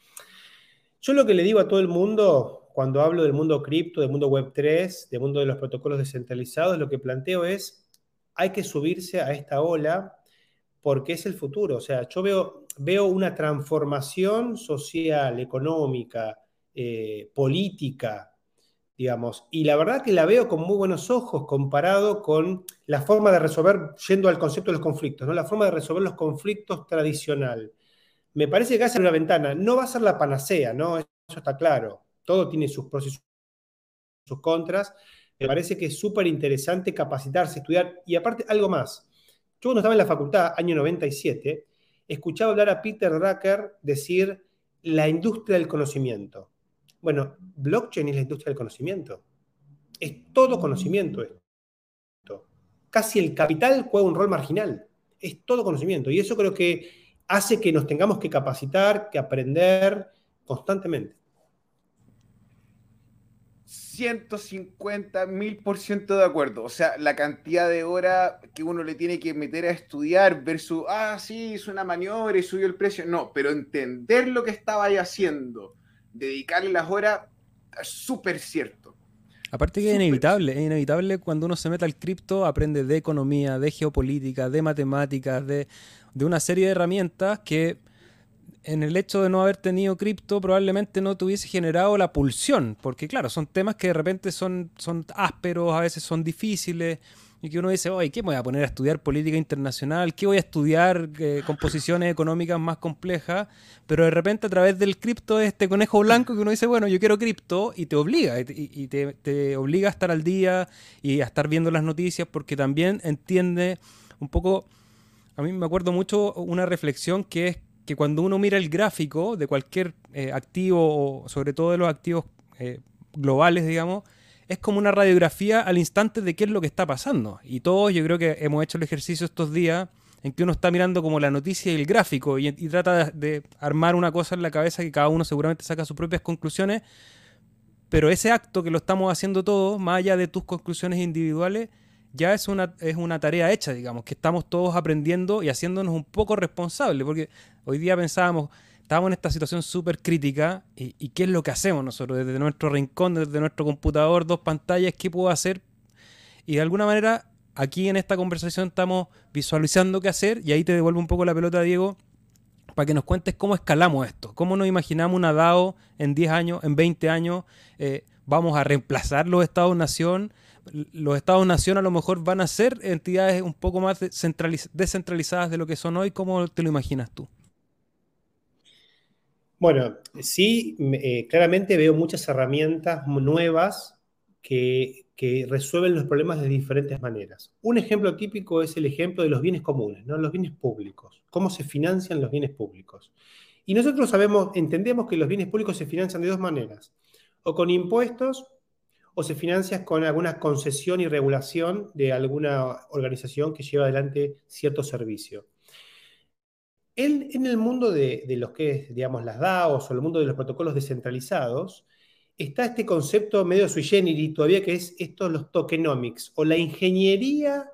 Yo lo que le digo a todo el mundo cuando hablo del mundo cripto, del mundo web 3, del mundo de los protocolos descentralizados, lo que planteo es, hay que subirse a esta ola porque es el futuro. O sea, yo veo, veo una transformación social, económica, eh, política, digamos, y la verdad que la veo con muy buenos ojos comparado con la forma de resolver, yendo al concepto de los conflictos, ¿no? la forma de resolver los conflictos tradicional. Me parece que hace una ventana, no va a ser la panacea, ¿no? Eso está claro. Todo tiene sus pros y sus contras. Me parece que es súper interesante capacitarse, estudiar. Y aparte, algo más. Yo cuando estaba en la facultad, año 97, escuchaba hablar a Peter Drucker decir la industria del conocimiento. Bueno, blockchain es la industria del conocimiento. Es todo conocimiento esto. Casi el capital juega un rol marginal. Es todo conocimiento. Y eso creo que hace que nos tengamos que capacitar, que aprender constantemente. 150 mil por ciento de acuerdo. O sea, la cantidad de horas que uno le tiene que meter a estudiar versus, ah, sí, hizo una maniobra y subió el precio. No, pero entender lo que estaba ahí haciendo, dedicarle las horas, es súper cierto. Aparte que es inevitable, es inevitable cuando uno se mete al cripto, aprende de economía, de geopolítica, de matemáticas, de, de una serie de herramientas que en el hecho de no haber tenido cripto probablemente no te hubiese generado la pulsión, porque claro, son temas que de repente son, son ásperos, a veces son difíciles, y que uno dice, oye, ¿qué me voy a poner a estudiar política internacional? ¿Qué voy a estudiar eh, composiciones económicas más complejas? Pero de repente a través del cripto es este conejo blanco que uno dice, bueno, yo quiero cripto y te obliga, y, te, obliga a estar al día y a estar viendo las noticias porque también entiende un poco, a mí me acuerdo mucho una reflexión que es que cuando uno mira el gráfico de cualquier eh, activo, sobre todo de los activos eh, globales, digamos, es como una radiografía al instante de qué es lo que está pasando. Y todos yo creo que hemos hecho el ejercicio estos días en que uno está mirando como la noticia y el gráfico y, trata de, armar una cosa en la cabeza que cada uno seguramente saca sus propias conclusiones, pero ese acto que lo estamos haciendo todos, más allá de tus conclusiones individuales, ya es una, es una tarea hecha, digamos, que estamos todos aprendiendo y haciéndonos un poco responsables, porque hoy día pensábamos, estábamos en esta situación súper crítica y, qué es lo que hacemos nosotros desde nuestro rincón, desde nuestro computador, dos pantallas, qué puedo hacer. Y de alguna manera aquí en esta conversación estamos visualizando qué hacer y ahí te devuelvo un poco la pelota, Diego, para que nos cuentes cómo escalamos esto, cómo nos imaginamos una DAO en 10 años, en 20 años, eh, vamos a reemplazar los estados-nación los estados-nación a lo mejor van a ser entidades un poco más descentralizadas de lo que son hoy. ¿Cómo te lo imaginas tú? Bueno, sí, eh, claramente veo muchas herramientas nuevas que, resuelven los problemas de diferentes maneras. Un ejemplo típico es el ejemplo de los bienes comunes, ¿no? los bienes públicos, cómo se financian los bienes públicos. Y nosotros sabemos, entendemos que los bienes públicos se financian de dos maneras, o con impuestos o se financia con alguna concesión y regulación de alguna organización que lleva adelante cierto servicio. En, el mundo de, los que es, digamos, las DAOs o el mundo de los protocolos descentralizados, está este concepto medio sui generis todavía que es esto, los tokenomics, o la ingeniería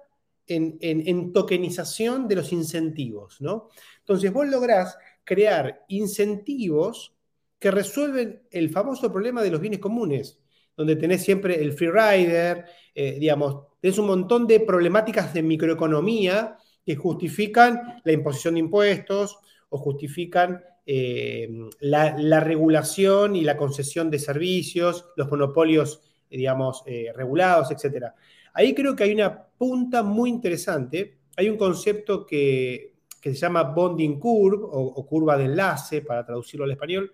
en, en, en tokenización de los incentivos, ¿no? Entonces vos lográs crear incentivos que resuelven el famoso problema de los bienes comunes donde tenés siempre el free rider, eh, digamos, tenés un montón de problemáticas de microeconomía que justifican la imposición de impuestos o justifican eh, la, regulación y la concesión de servicios, los monopolios, digamos, eh, regulados, etc. Ahí creo que hay una punta muy interesante. Hay un concepto que, se llama bonding curve o, curva de enlace, para traducirlo al español,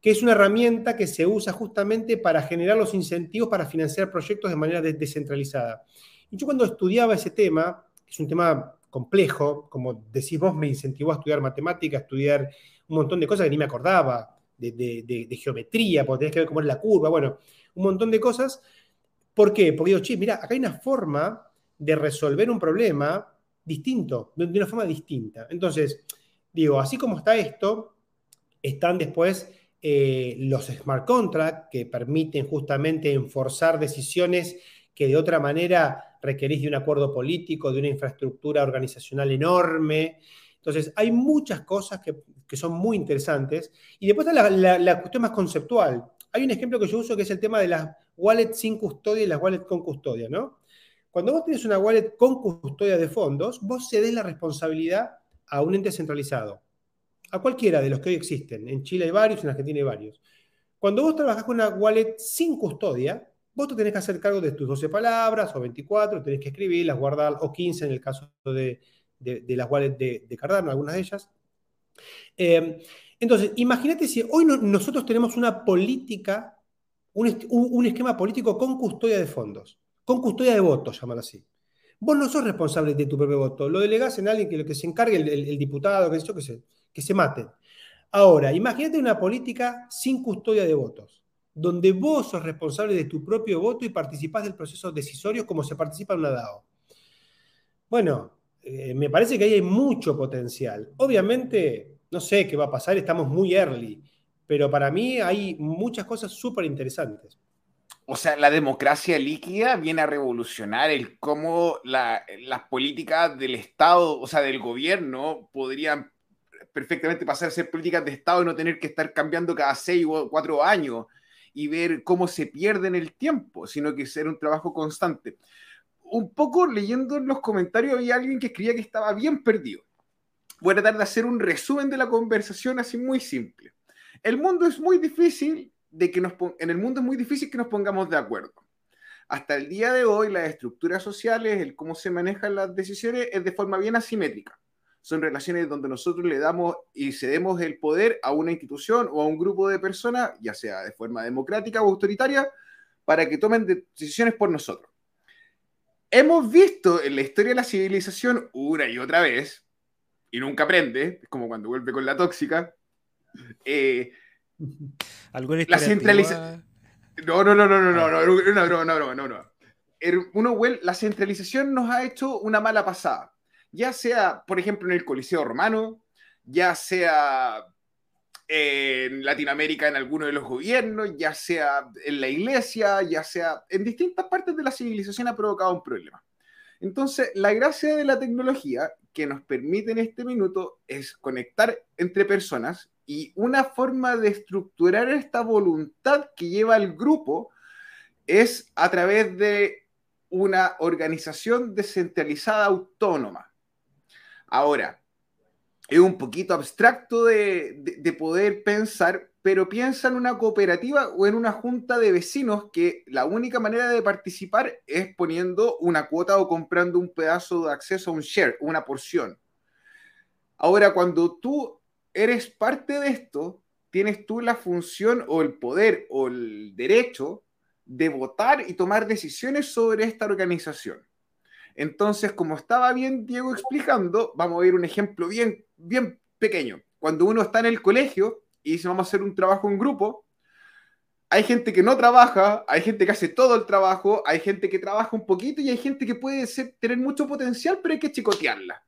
que es una herramienta que se usa justamente para generar los incentivos para financiar proyectos de manera descentralizada. Y yo cuando estudiaba ese tema, que es un tema complejo, como decís vos, me incentivó a estudiar matemática, a estudiar un montón de cosas que ni me acordaba, de, geometría, porque tenés que ver cómo es la curva, bueno, un montón de cosas. ¿Por qué? Porque digo, che, mira, acá hay una forma de resolver un problema distinto, de una forma distinta. Entonces, digo, así como está esto, están después eh, los smart contracts que permiten justamente enforzar decisiones que de otra manera requerís de un acuerdo político, de una infraestructura organizacional enorme. Entonces, hay muchas cosas que, son muy interesantes. Y después está la, cuestión más conceptual. Hay un ejemplo que yo uso que es el tema de las wallets sin custodia y las wallets con custodia, ¿no? Cuando vos tenés una wallet con custodia de fondos, vos cedés la responsabilidad a un ente centralizado, a cualquiera de los que hoy existen. En Chile hay varios, en Argentina hay varios. Cuando vos trabajás con una wallet sin custodia, Vos te tenés que hacer cargo de tus 12 palabras o 24, tenés que escribirlas, guardar, o 15 en el caso de, las wallets de, Cardano, algunas de ellas. Eh, entonces, imagínate si hoy nosotros tenemos una política, un, esquema político con custodia de fondos, con custodia de votos, llamar así. Vos no sos responsable de tu propio voto, lo delegás en alguien que, lo que se encargue, el, diputado, que, que, se, que se maten. Ahora, imagínate una política sin custodia de votos donde vos sos responsable de tu propio voto y participás del proceso decisorio como se participa en una DAO. Bueno, eh, me parece que ahí hay mucho potencial. Obviamente, no sé qué va a pasar, estamos muy early, pero para mí hay muchas cosas súper interesantes. O sea, la democracia líquida viene a revolucionar el cómo las políticas del Estado, o sea, del gobierno, podrían perfectamente pasar a ser políticas de Estado y no tener que estar cambiando cada seis o cuatro años y ver cómo se pierde en el tiempo, sino que ser un trabajo constante. Un poco leyendo en los comentarios había alguien que escribía que estaba bien perdido. Voy a tratar de hacer un resumen de la conversación así muy simple. El mundo es muy difícil de que nos en el mundo es muy difícil que nos pongamos de acuerdo. Hasta el día de hoy las estructuras sociales, el cómo se manejan las decisiones es de forma bien asimétrica son relaciones donde nosotros le damos y cedemos el poder a una institución o a un grupo de personas, ya sea de forma democrática o autoritaria, para que tomen decisiones por nosotros. Hemos visto en la historia de la civilización una y otra vez, y nunca aprende, es como cuando vuelve con la tóxica, eh, ¿Algo la centralización... No, no, no, no, no, no, no, no, no, no, no, no. Uno, la centralización nos ha hecho una mala pasada ya sea, por ejemplo, en el Coliseo Romano, ya sea en Latinoamérica en alguno de los gobiernos, ya sea en la iglesia, ya sea en distintas partes de la civilización ha provocado un problema. Entonces, la gracia de la tecnología que nos permite en este minuto es conectar entre personas y una forma de estructurar esta voluntad que lleva el grupo es a través de una organización descentralizada autónoma. Ahora, es un poquito abstracto de, poder pensar, pero piensa en una cooperativa o en una junta de vecinos que la única manera de participar es poniendo una cuota o comprando un pedazo de acceso a un share, una porción. Ahora, cuando tú eres parte de esto, tienes tú la función o el poder o el derecho de votar y tomar decisiones sobre esta organización. Entonces, como estaba bien Diego explicando, vamos a ver un ejemplo bien, bien pequeño. Cuando uno está en el colegio y dice vamos a hacer un trabajo en grupo, hay gente que no trabaja, hay gente que hace todo el trabajo, hay gente que trabaja un poquito y hay gente que puede tener mucho potencial, pero hay que chicotearla.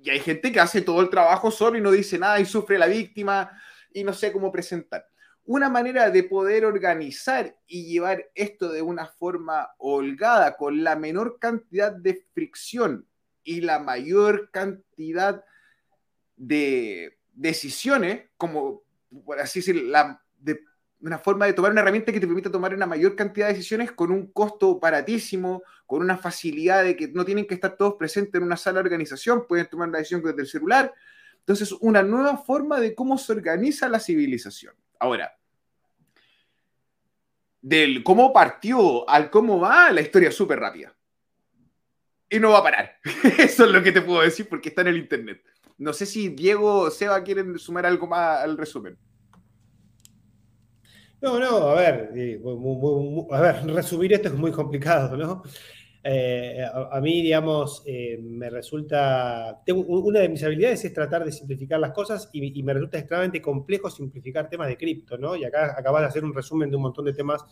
Y hay gente que hace todo el trabajo solo y no dice nada y sufre la víctima y no sé cómo presentar una manera de poder organizar y llevar esto de una forma holgada, con la menor cantidad de fricción y la mayor cantidad de decisiones, como por así decir, la, una forma de tomar una herramienta que te permita tomar una mayor cantidad de decisiones con un costo baratísimo, con una facilidad de que no tienen que estar todos presentes en una sala de organización, pueden tomar la decisión desde el celular Entonces, una nueva forma de cómo se organiza la civilización. Ahora, del cómo partió al cómo va, la historia es súper rápida. Y no va a parar. Eso es lo que te puedo decir porque está en el internet. No sé si Diego o Seba quieren sumar algo más al resumen. No, no, a ver, a ver, resumir esto es muy complicado, ¿no? Eh, a, mí, digamos, eh, me resulta, una de mis habilidades es tratar de simplificar las cosas y, me resulta extremadamente complejo simplificar temas de cripto, ¿no? Y acá acabas de hacer un resumen de un montón de temas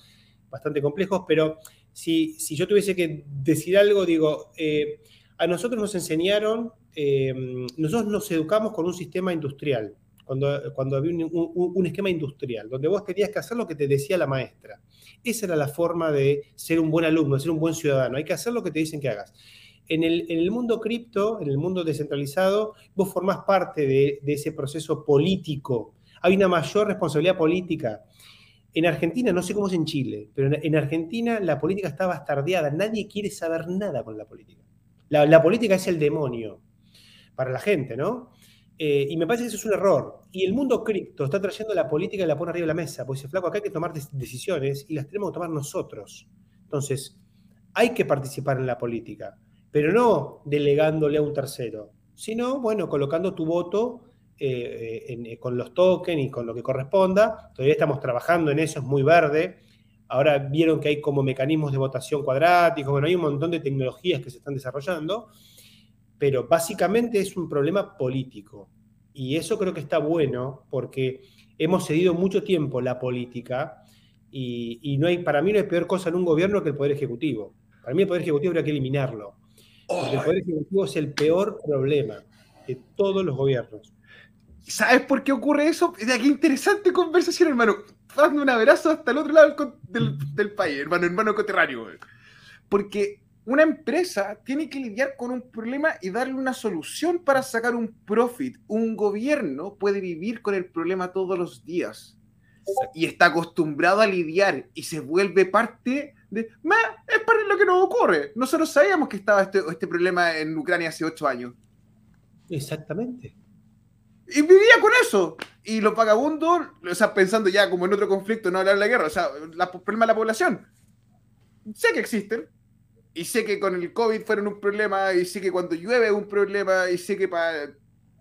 bastante complejos, pero si, si yo tuviese que decir algo, digo, eh, a nosotros nos enseñaron, nosotros nos educamos con un sistema industrial, cuando, cuando había un, esquema industrial, donde vos tenías que hacer lo que te decía la maestra. Esa era la forma de ser un buen alumno, de ser un buen ciudadano. Hay que hacer lo que te dicen que hagas. En el, mundo cripto, en el mundo descentralizado, vos formás parte de, ese proceso político. Hay una mayor responsabilidad política. En Argentina, no sé cómo es en Chile, pero en, Argentina la política está bastardeada. Nadie quiere saber nada con la política. La, la política es el demonio para la gente, ¿no? Eh, y me parece que eso es un error. Y el mundo cripto está trayendo la política y la pone arriba de la mesa. Porque dice, flaco, acá hay que tomar decisiones y las tenemos que tomar nosotros. Entonces, hay que participar en la política, pero no delegándole a un tercero, sino, bueno, colocando tu voto eh, eh, con los tokens y con lo que corresponda. Todavía estamos trabajando en eso, es muy verde. Ahora vieron que hay como mecanismos de votación cuadráticos, bueno, hay un montón de tecnologías que se están desarrollando pero básicamente es un problema político. Y eso creo que está bueno porque hemos cedido mucho tiempo la política y, no hay, para mí no hay peor cosa en un gobierno que el Poder Ejecutivo. Para mí el Poder Ejecutivo habría que eliminarlo. el Poder Ejecutivo es el peor problema de todos los gobiernos. ¿Sabes por qué ocurre eso? Qué interesante conversación, hermano. Dando un abrazo hasta el otro lado del, del país, hermano, hermano coterráneo. Porque una empresa tiene que lidiar con un problema y darle una solución para sacar un profit. Un gobierno puede vivir con el problema todos los días y está acostumbrado a lidiar y se vuelve parte de... es para lo que nos ocurre. Nosotros sabíamos que estaba este, este problema en Ucrania hace ocho años. Exactamente. Y vivía con eso. Y los vagabundos, o sea, pensando ya como en otro conflicto, no hablar de la guerra, o sea, el problema de la población. Sé que existen, y sé que con el COVID fueron un problema, y sé que cuando llueve es un problema, y sé que para...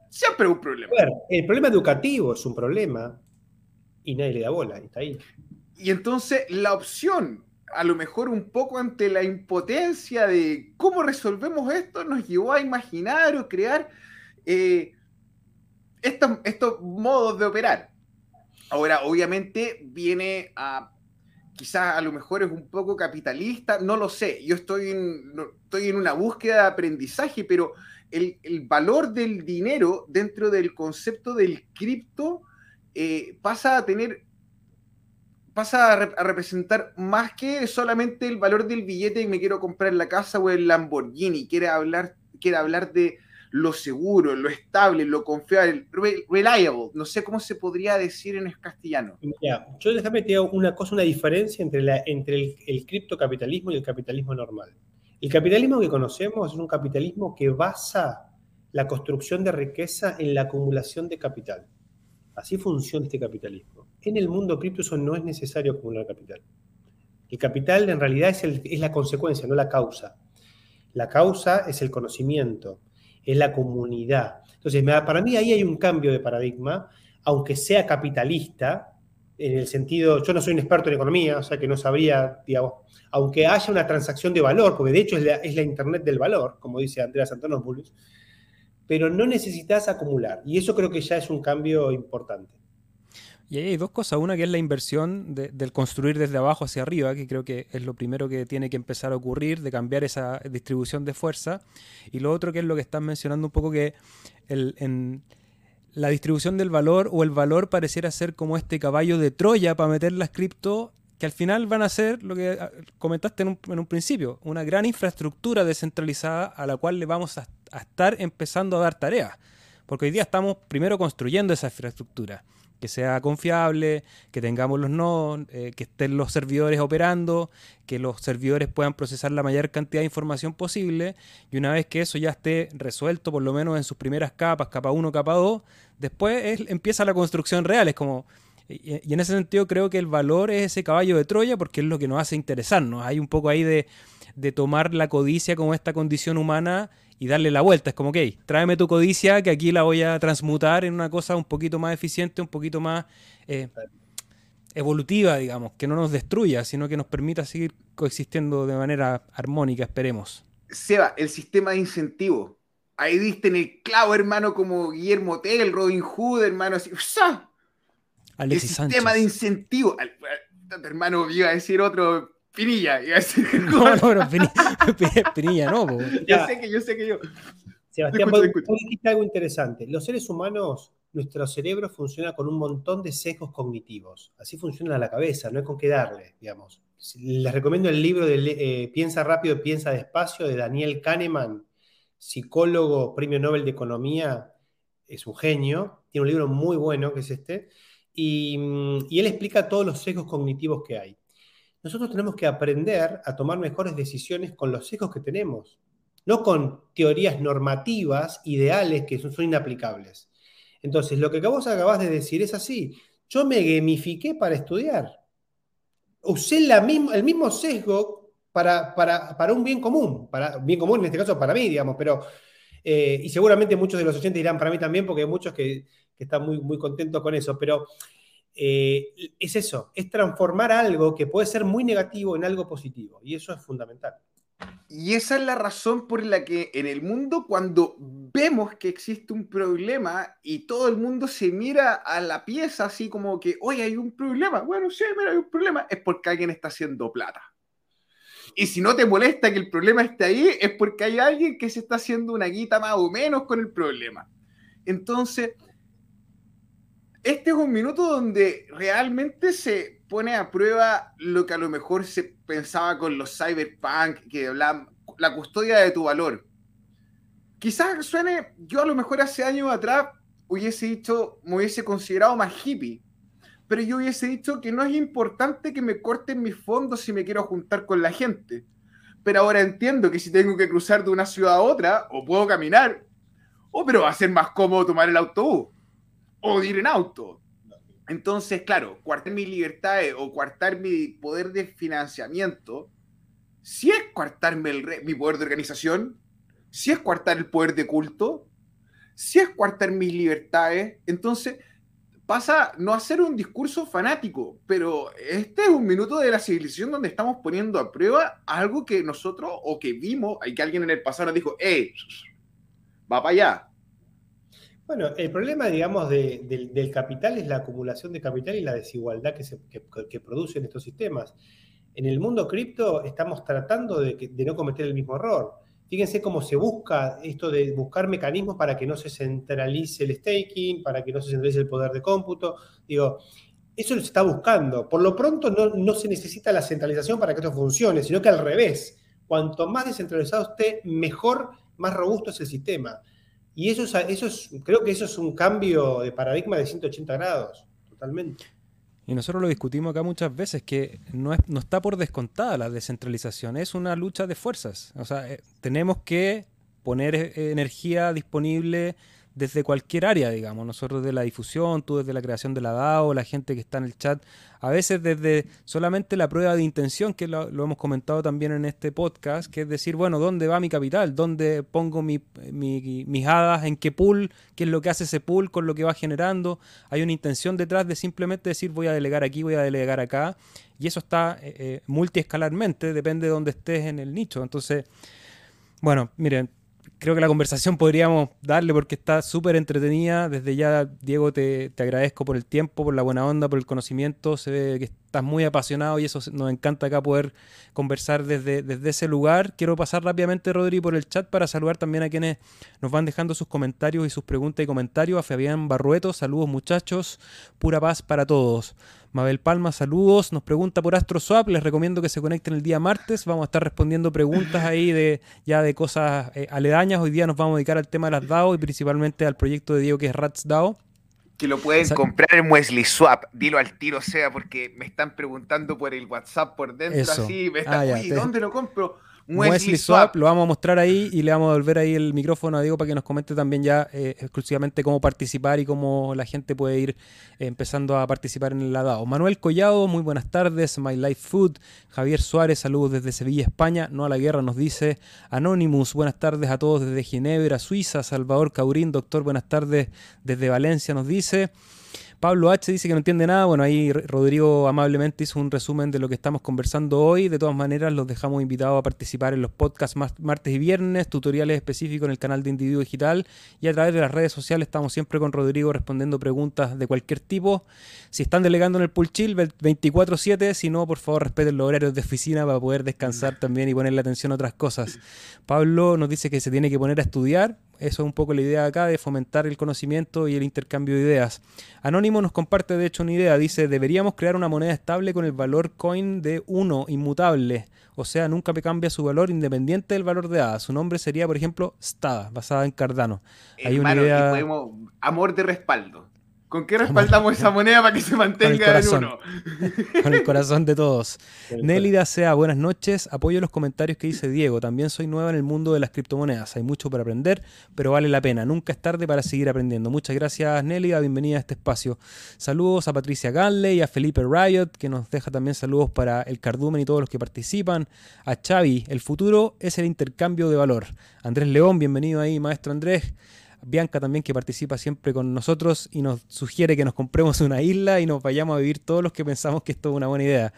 Siempre es un problema. el problema educativo es un problema, y nadie le da bola, está ahí. Y entonces la opción, a lo mejor un poco ante la impotencia de cómo resolvemos esto, nos llevó a imaginar o crear eh, estos, estos modos de operar. Ahora, obviamente, viene a quizás a lo mejor es un poco capitalista, no lo sé, yo estoy en, estoy en una búsqueda de aprendizaje, pero el, valor del dinero dentro del concepto del cripto eh, pasa a tener, pasa a, representar más que solamente el valor del billete que me quiero comprar la casa o el Lamborghini, quiere hablar, quiere hablar de lo seguro, lo estable, lo confiable, reliable, no sé cómo se podría decir en castellano. Yo déjame te una cosa, una diferencia entre, el, el criptocapitalismo y el capitalismo normal. El capitalismo que conocemos es un capitalismo que basa la construcción de riqueza en la acumulación de capital. Así funciona este capitalismo. En el mundo cripto eso no es necesario acumular capital. El capital en realidad es, es la consecuencia, no la causa. La causa es el conocimiento, es la comunidad. Entonces, para mí ahí hay un cambio de paradigma, aunque sea capitalista, en el sentido, yo no soy un experto en economía, o sea que no sabría, digamos, aunque haya una transacción de valor, porque de hecho es la, Internet del valor, como dice Andreas Antonopoulos, pero no necesitas acumular. Y eso creo que ya es un cambio importante. Y ahí hay dos cosas. Una que es la inversión del construir desde abajo hacia arriba, que creo que es lo primero que tiene que empezar a ocurrir, de cambiar esa distribución de fuerza. Y lo otro que es lo que están mencionando un poco que la distribución del valor o el valor pareciera ser como este caballo de Troya para meter las cripto, que al final van a ser lo que ah, comentaste en un, en un principio, una gran infraestructura descentralizada a la cual le vamos a, a estar empezando a dar tareas Porque hoy día estamos primero construyendo esa infraestructura que sea confiable, que tengamos los nodos, eh, que estén los servidores operando, que los servidores puedan procesar la mayor cantidad de información posible y una vez que eso ya esté resuelto, por lo menos en sus primeras capas, capa 1, capa 2, después empieza la construcción real, es como... Y, en ese sentido creo que el valor es ese caballo de Troya porque es lo que nos hace interesarnos. Hay un poco ahí de, de tomar la codicia como esta condición humana y darle la vuelta. Es como, ok, tráeme tu codicia que aquí la voy a transmutar en una cosa un poquito más eficiente, un poquito más eh, evolutiva, digamos, que no nos destruya, sino que nos permita seguir coexistiendo de manera armónica, esperemos. Seba, el sistema de incentivos. Ahí diste en el clavo, hermano, como Guillermo Tell, Robin Hood, hermano, así. el sistema de incentivos. Hermano, iba a decir otro Pinilla, iba a decir. No, no, pero Pinilla, no. Yo sé que yo sé que yo. Sebastián, vos dijiste algo interesante. Los seres humanos, nuestro cerebro funciona con un montón de sesgos cognitivos. Así funciona la cabeza, no hay con qué darle, digamos. Les recomiendo el libro de eh, Piensa rápido, piensa despacio de Daniel Kahneman, psicólogo, premio Nobel de Economía, es un genio. Tiene un libro muy bueno que es este. Y, mm, y él explica todos los sesgos cognitivos que hay nosotros tenemos que aprender a tomar mejores decisiones con los sesgos que tenemos, no con teorías normativas, ideales que son, inaplicables. Entonces, lo que vos acabas de decir es así. Yo me gamifiqué para estudiar. Usé el mismo sesgo para, para, un bien común, para bien común en este caso para mí, digamos, pero, eh, y seguramente muchos de los oyentes dirán para mí también, porque hay muchos que, que están muy, muy contentos con eso, pero eh, es eso, es transformar algo que puede ser muy negativo en algo positivo. Y eso es fundamental. Y esa es la razón por la que en el mundo cuando vemos que existe un problema y todo el mundo se mira a la pieza así como que, oye, hay un problema. Bueno, sí, mira, hay un problema. Es porque alguien está haciendo plata. Y si no te molesta que el problema esté ahí, es porque hay alguien que se está haciendo una guita más o menos con el problema. Entonces, este es un minuto donde realmente se pone a prueba lo que a lo mejor se pensaba con los cyberpunk, que hablaban la custodia de tu valor. Quizás suene, yo a lo mejor hace años atrás hubiese dicho, me hubiese considerado más hippie, pero yo hubiese dicho que no es importante que me corten mis fondos si me quiero juntar con la gente. Pero ahora entiendo que si tengo que cruzar de una ciudad a otra, o puedo caminar, o pero va a ser más cómodo tomar el autobús o ir en auto. Entonces, claro, cuartar mi libertad o cuartar mi poder de financiamiento, si es cuartarme el mi poder de organización, si es cuartar el poder de culto, si es cuartar mis libertades, entonces pasa no a ser un discurso fanático, pero este es un minuto de la civilización donde estamos poniendo a prueba algo que nosotros o que vimos, hay que alguien en el pasado nos dijo, hey, va para allá, bueno, el problema, digamos, del capital es la acumulación de capital y la desigualdad que, se, que, producen estos sistemas. En el mundo cripto estamos tratando de, no cometer el mismo error. Fíjense cómo se busca esto de buscar mecanismos para que no se centralice el staking, para que no se centralice el poder de cómputo. Digo, eso se está buscando. Por lo pronto no, no se necesita la centralización para que esto funcione, sino que al revés. Cuanto más descentralizado esté, mejor, más robusto es el sistema. Y eso es, eso es, creo que eso es un cambio de paradigma de 180 grados, totalmente. Y nosotros lo discutimos acá muchas veces, que no, es, no está por descontada la descentralización, es una lucha de fuerzas. O sea, eh, tenemos que poner eh, energía disponible desde cualquier área, digamos. Nosotros de la difusión, tú desde la creación de la DAO, la gente que está en el chat, a veces desde solamente la prueba de intención, que lo, hemos comentado también en este podcast, que es decir, bueno, ¿dónde va mi capital? ¿Dónde pongo mi, mis hadas? ¿En qué pool? ¿Qué es lo que hace ese pool con lo que va generando? Hay una intención detrás de simplemente decir voy a delegar aquí, voy a delegar acá. Y eso está eh, eh, multiescalarmente, depende de dónde estés en el nicho. Entonces, bueno, miren, creo que la conversación podríamos darle porque está súper entretenida. Desde ya, Diego, te, agradezco por el tiempo, por la buena onda, por el conocimiento. Se ve que estás muy apasionado y eso nos encanta acá poder conversar desde, desde ese lugar. Quiero pasar rápidamente, Rodri, por el chat para saludar también a quienes nos van dejando sus comentarios y sus preguntas y comentarios. A Fabián Barrueto, saludos muchachos, pura paz para todos. Mabel Palma, saludos. Nos pregunta por AstroSwap. Les recomiendo que se conecten el día martes. Vamos a estar respondiendo preguntas ahí de ya de cosas eh, aledañas. Hoy día nos vamos a dedicar al tema de las DAO y principalmente al proyecto de Diego que es Rats DAO. Que lo pueden comprar en Wesley Swap. Dilo al tiro, sea, porque me están preguntando por el WhatsApp por dentro así. Me están, ah, ¿dónde lo compro? Wesley, Swap. lo vamos a mostrar ahí y le vamos a volver ahí el micrófono a Diego para que nos comente también ya eh, exclusivamente cómo participar y cómo la gente puede ir eh, empezando a participar en el DAO. Manuel Collado, muy buenas tardes. My Life Food. Javier Suárez, saludos desde Sevilla, España. No a la guerra, nos dice. Anonymous, buenas tardes a todos desde Ginebra, Suiza. Salvador Caurín, doctor, buenas tardes desde Valencia, nos dice. Pablo H. dice que no entiende nada. Bueno, ahí Rodrigo amablemente hizo un resumen de lo que estamos conversando hoy. De todas maneras, los dejamos invitados a participar en los podcasts martes y viernes, tutoriales específicos en el canal de Individuo Digital y a través de las redes sociales estamos siempre con Rodrigo respondiendo preguntas de cualquier tipo. Si están delegando en el pool chill 24/7, si no, por favor respeten los horarios de oficina para poder descansar también y ponerle atención a otras cosas. Pablo nos dice que se tiene que poner a estudiar. Eso es un poco la idea acá de fomentar el conocimiento y el intercambio de ideas. Anónimo nos comparte de hecho una idea, dice, deberíamos crear una moneda estable con el valor coin de 1, inmutable. O sea, nunca me cambia su valor independiente del valor de ADA. Su nombre sería, por ejemplo, STADA, basada en Cardano. Hay una idea... amor de respaldo. ¿Con qué respaldamos esa moneda para que se mantenga en uno? Con el corazón de todos. Nélida sea, buenas noches. Apoyo los comentarios que dice Diego. También soy nueva en el mundo de las criptomonedas. Hay mucho para aprender, pero vale la pena. Nunca es tarde para seguir aprendiendo. Muchas gracias, Nélida. Bienvenida a este espacio. Saludos a Patricia Ganley y a Felipe Riot, que nos deja también saludos para el Cardumen y todos los que participan. A Xavi, el futuro es el intercambio de valor. Andrés León, bienvenido ahí, maestro Andrés. Bianca también que participa siempre con nosotros y nos sugiere que nos compremos una isla y nos vayamos a vivir todos los que pensamos que esto es una buena idea.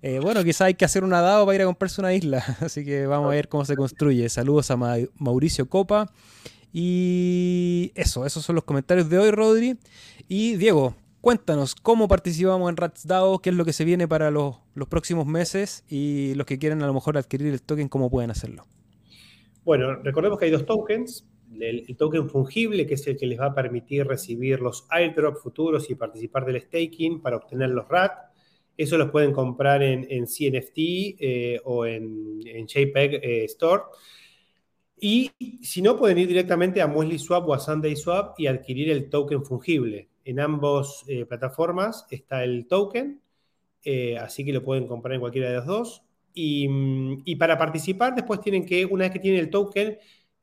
Eh, bueno, quizá hay que hacer un dado para ir a comprarse una isla, así que vamos a ver cómo se construye. Saludos a Mauricio Copa. Y eso, esos son los comentarios de hoy, Rodri. Y Diego, cuéntanos cómo participamos en RatsDAO, qué es lo que se viene para los, los próximos meses y los que quieren a lo mejor adquirir el token, cómo pueden hacerlo. Bueno, recordemos que hay dos tokens el, token fungible, que es el que les va a permitir recibir los airdrops futuros y participar del staking para obtener los RAT. Eso los pueden comprar en, CNFT eh, o en, JPEG eh, Store. Y si no, pueden ir directamente a Wesley Swap o a Sunday Swap y adquirir el token fungible. En ambas eh, plataformas está el token, así que lo pueden comprar en cualquiera de los dos. Y, y, para participar, después tienen que, una vez que tienen el token,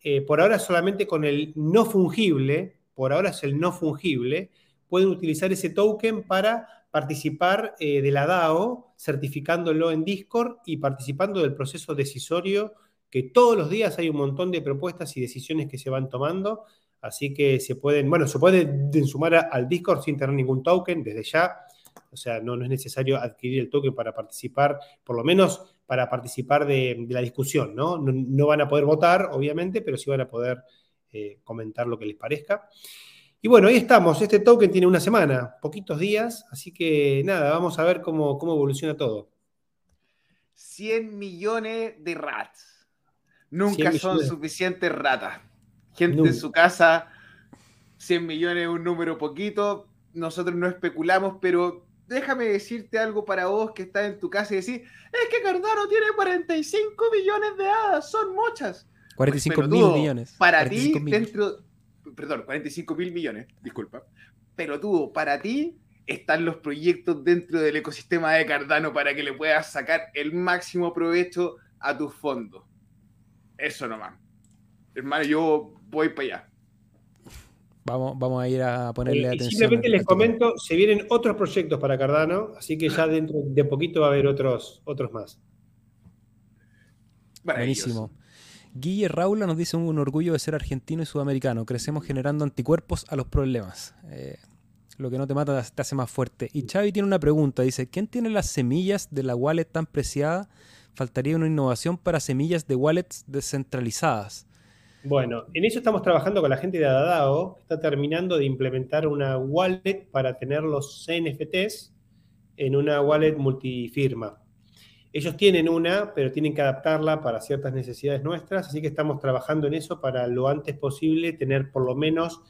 eh, por ahora solamente con el no fungible, por ahora es el no fungible, pueden utilizar ese token para participar eh, de la DAO, certificándolo en Discord y participando del proceso decisorio, que todos los días hay un montón de propuestas y decisiones que se van tomando. Así que se pueden, bueno, se pueden sumar al Discord sin tener ningún token desde ya. O sea, no, no es necesario adquirir el token para participar, por lo menos para participar de, la discusión, ¿no? ¿no? van a poder votar, obviamente, pero sí van a poder eh, comentar lo que les parezca. Y bueno, ahí estamos. Este token tiene una semana, poquitos días, así que nada, vamos a ver cómo, cómo evoluciona todo. 100 millones de rats. Nunca son suficientes ratas. Gente en su casa, 100 millones es un número poquito. Nosotros no especulamos, pero déjame decirte algo para vos que estás en tu casa y decir, es que Cardano tiene 45 millones de hadas, son muchas. 45 mil millones. Para ti, dentro, perdón, 45 mil millones, disculpa. Pero tú, para ti, están los proyectos dentro del ecosistema de Cardano para que le puedas sacar el máximo provecho a tus fondos. Eso nomás. Hermano, yo voy para allá. Vamos, vamos a ir a ponerle eh, atención. Simplemente les comento, se vienen otros proyectos para Cardano, así que ya dentro de poquito va a haber otros, otros más. Buenísimo. Guille Raula nos dice un orgullo de ser argentino y sudamericano. Crecemos generando anticuerpos a los problemas. Eh, lo que no te mata te hace más fuerte. Y Xavi tiene una pregunta. Dice, ¿quién tiene las semillas de la wallet tan preciada? Faltaría una innovación para semillas de wallets descentralizadas. Bueno, en eso estamos trabajando con la gente de Adadao, que está terminando de implementar una wallet para tener los NFTs en una wallet multifirma. Ellos tienen una, pero tienen que adaptarla para ciertas necesidades nuestras, así que estamos trabajando en eso para lo antes posible tener por lo menos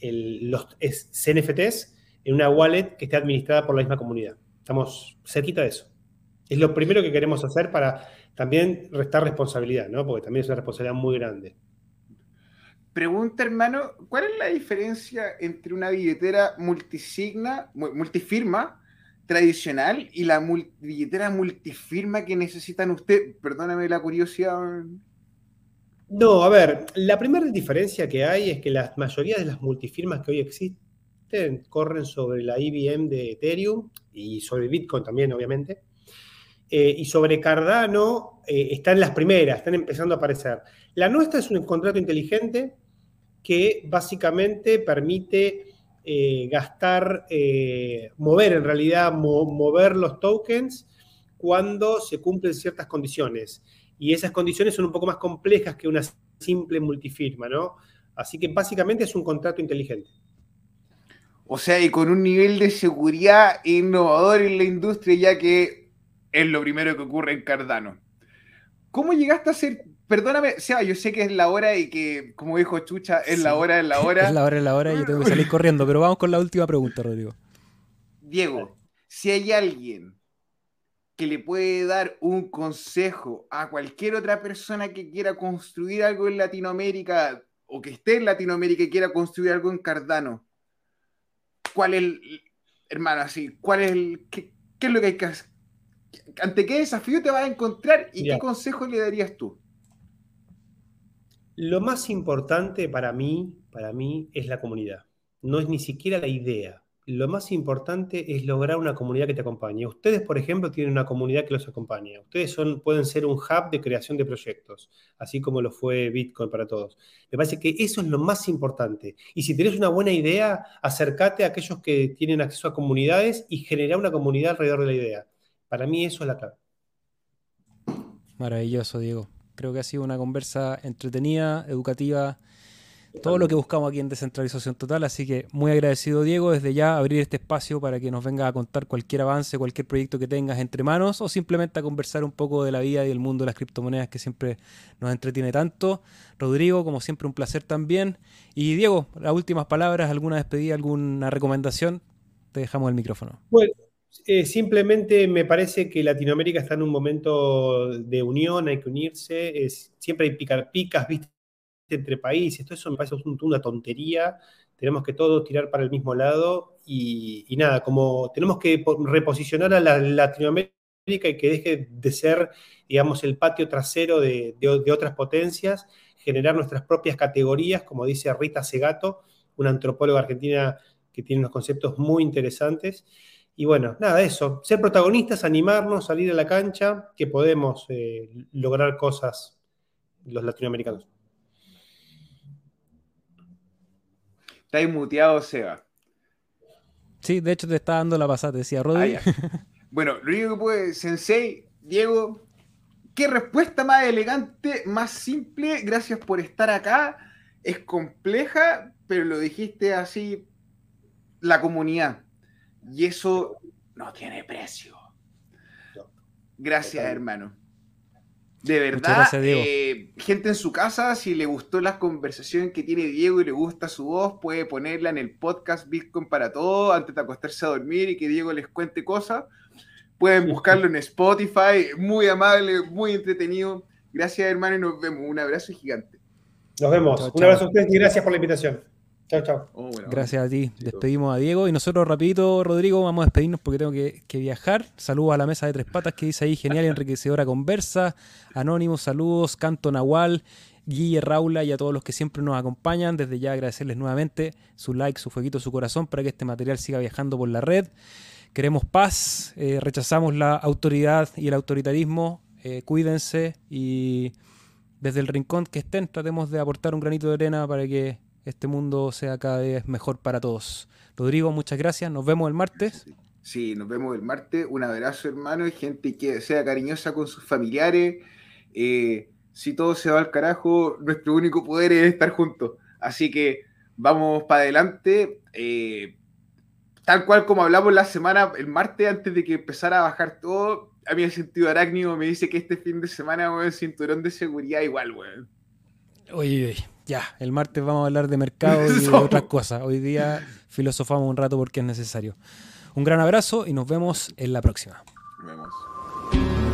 los NFTs en una wallet que esté administrada por la misma comunidad. Estamos cerquita de eso. Es lo primero que queremos hacer para también restar responsabilidad, ¿no? Porque también es una responsabilidad muy grande. Pregunta, hermano, ¿cuál es la diferencia entre una billetera multisigna, multifirma tradicional y la billetera multifirma que necesitan usted? Perdóname la curiosidad. No, a ver, la primera diferencia que hay es que la mayoría de las multifirmas que hoy existen corren sobre la IBM de Ethereum y sobre Bitcoin también, obviamente. Eh, y sobre Cardano eh, están las primeras, están empezando a aparecer. La nuestra es un contrato inteligente que básicamente permite eh, gastar, mover en realidad, mover los tokens cuando se cumplen ciertas condiciones. Y esas condiciones son un poco más complejas que una simple multifirma, ¿no? Así que básicamente es un contrato inteligente. O sea, y con un nivel de seguridad innovador en la industria, ya que es lo primero que ocurre en Cardano. ¿Cómo llegaste a ser, perdóname, Seba, yo sé que es la hora y que, como dijo Chucha, es la hora, es la hora. es la hora, es la hora y yo tengo que salir corriendo, pero vamos con la última pregunta, Rodrigo. Diego, si hay alguien que le puede dar un consejo a cualquier otra persona que quiera construir algo en Latinoamérica o que esté en Latinoamérica y quiera construir algo en Cardano, ¿cuál es el, hermano, así, cuál es el, qué, qué es lo que hay que hacer? ¿Ante qué desafío te vas a encontrar y qué consejo le darías tú? Lo más importante para mí, para mí, es la comunidad. No es ni siquiera la idea. Lo más importante es lograr una comunidad que te acompañe. Ustedes, por ejemplo, tienen una comunidad que los acompaña. Ustedes son, pueden ser un hub de creación de proyectos, así como lo fue Bitcoin para todos. Me parece que eso es lo más importante. Y si tienes una buena idea, acércate a aquellos que tienen acceso a comunidades y generar una comunidad alrededor de la idea. Para mí eso es la clave. Maravilloso, Diego. Creo que ha sido una conversa entretenida, educativa, todo lo que buscamos aquí en Descentralización Total. Así que muy agradecido, Diego, desde ya abrir este espacio para que nos venga a contar cualquier avance, cualquier proyecto que tengas entre manos o simplemente a conversar un poco de la vida y del mundo de las criptomonedas que siempre nos entretiene tanto. Rodrigo, como siempre, un placer también. Y Diego, las últimas palabras, alguna despedida, alguna recomendación, te dejamos el micrófono. Bueno. Eh, simplemente me parece que Latinoamérica está en un momento de unión, hay que unirse, es, siempre hay picar picas, entre países, todo eso me parece una tontería, tenemos que todos tirar para el mismo lado y, nada, como tenemos que reposicionar a la Latinoamérica y que deje de ser, digamos, el patio trasero de, de otras potencias, generar nuestras propias categorías, como dice Rita Segato, una antropóloga argentina que tiene unos conceptos muy interesantes. Y bueno, nada, eso, ser protagonistas, animarnos, salir a la cancha, que podemos eh, lograr cosas los latinoamericanos. Está muteado, Seba. Sí, de hecho te está dando la pasada, decía Rodri. Ah, bueno, lo único que puede, Sensei, Diego, qué respuesta más elegante, más simple, gracias por estar acá. Es compleja, pero lo dijiste así, la comunidad y eso no tiene precio. Gracias, hermano. De verdad, eh, gente en su casa, si le gustó la conversación que tiene Diego y le gusta su voz, puede ponerla en el podcast Bitcoin para todo antes de acostarse a dormir y que Diego les cuente cosas. Pueden buscarlo en Spotify, muy amable, muy entretenido. Gracias, hermano, y nos vemos. Un abrazo gigante. Nos vemos. Un abrazo a ustedes y gracias por la invitación. Chao, chao. Oh, Gracias a ti. Despedimos a Diego y nosotros rapidito, Rodrigo, vamos a despedirnos porque tengo que, viajar. Saludos a la mesa de tres patas que dice ahí, genial y enriquecedora conversa. Anónimos, saludos, Canto Nahual, Guille Raula y a todos los que siempre nos acompañan. Desde ya agradecerles nuevamente su like, su fueguito, su corazón para que este material siga viajando por la red. Queremos paz, eh, rechazamos la autoridad y el autoritarismo. Eh, cuídense y desde el rincón que estén tratemos de aportar un granito de arena para que este mundo sea cada vez mejor para todos. Rodrigo, muchas gracias. Nos vemos el martes. Sí, nos vemos el martes. Un abrazo, hermano. Y gente que sea cariñosa con sus familiares. Eh, si todo se va al carajo, nuestro único poder es estar juntos. Así que vamos para adelante. Eh, tal cual como hablamos la semana, el martes, antes de que empezara a bajar todo, a mí el sentido arácnido me dice que este fin de semana, weón, cinturón de seguridad igual, weón. Oye, oye Ya, el martes vamos a hablar de mercado y de otras cosas. Hoy día filosofamos un rato porque es necesario. Un gran abrazo y nos vemos en la próxima. Nos vemos.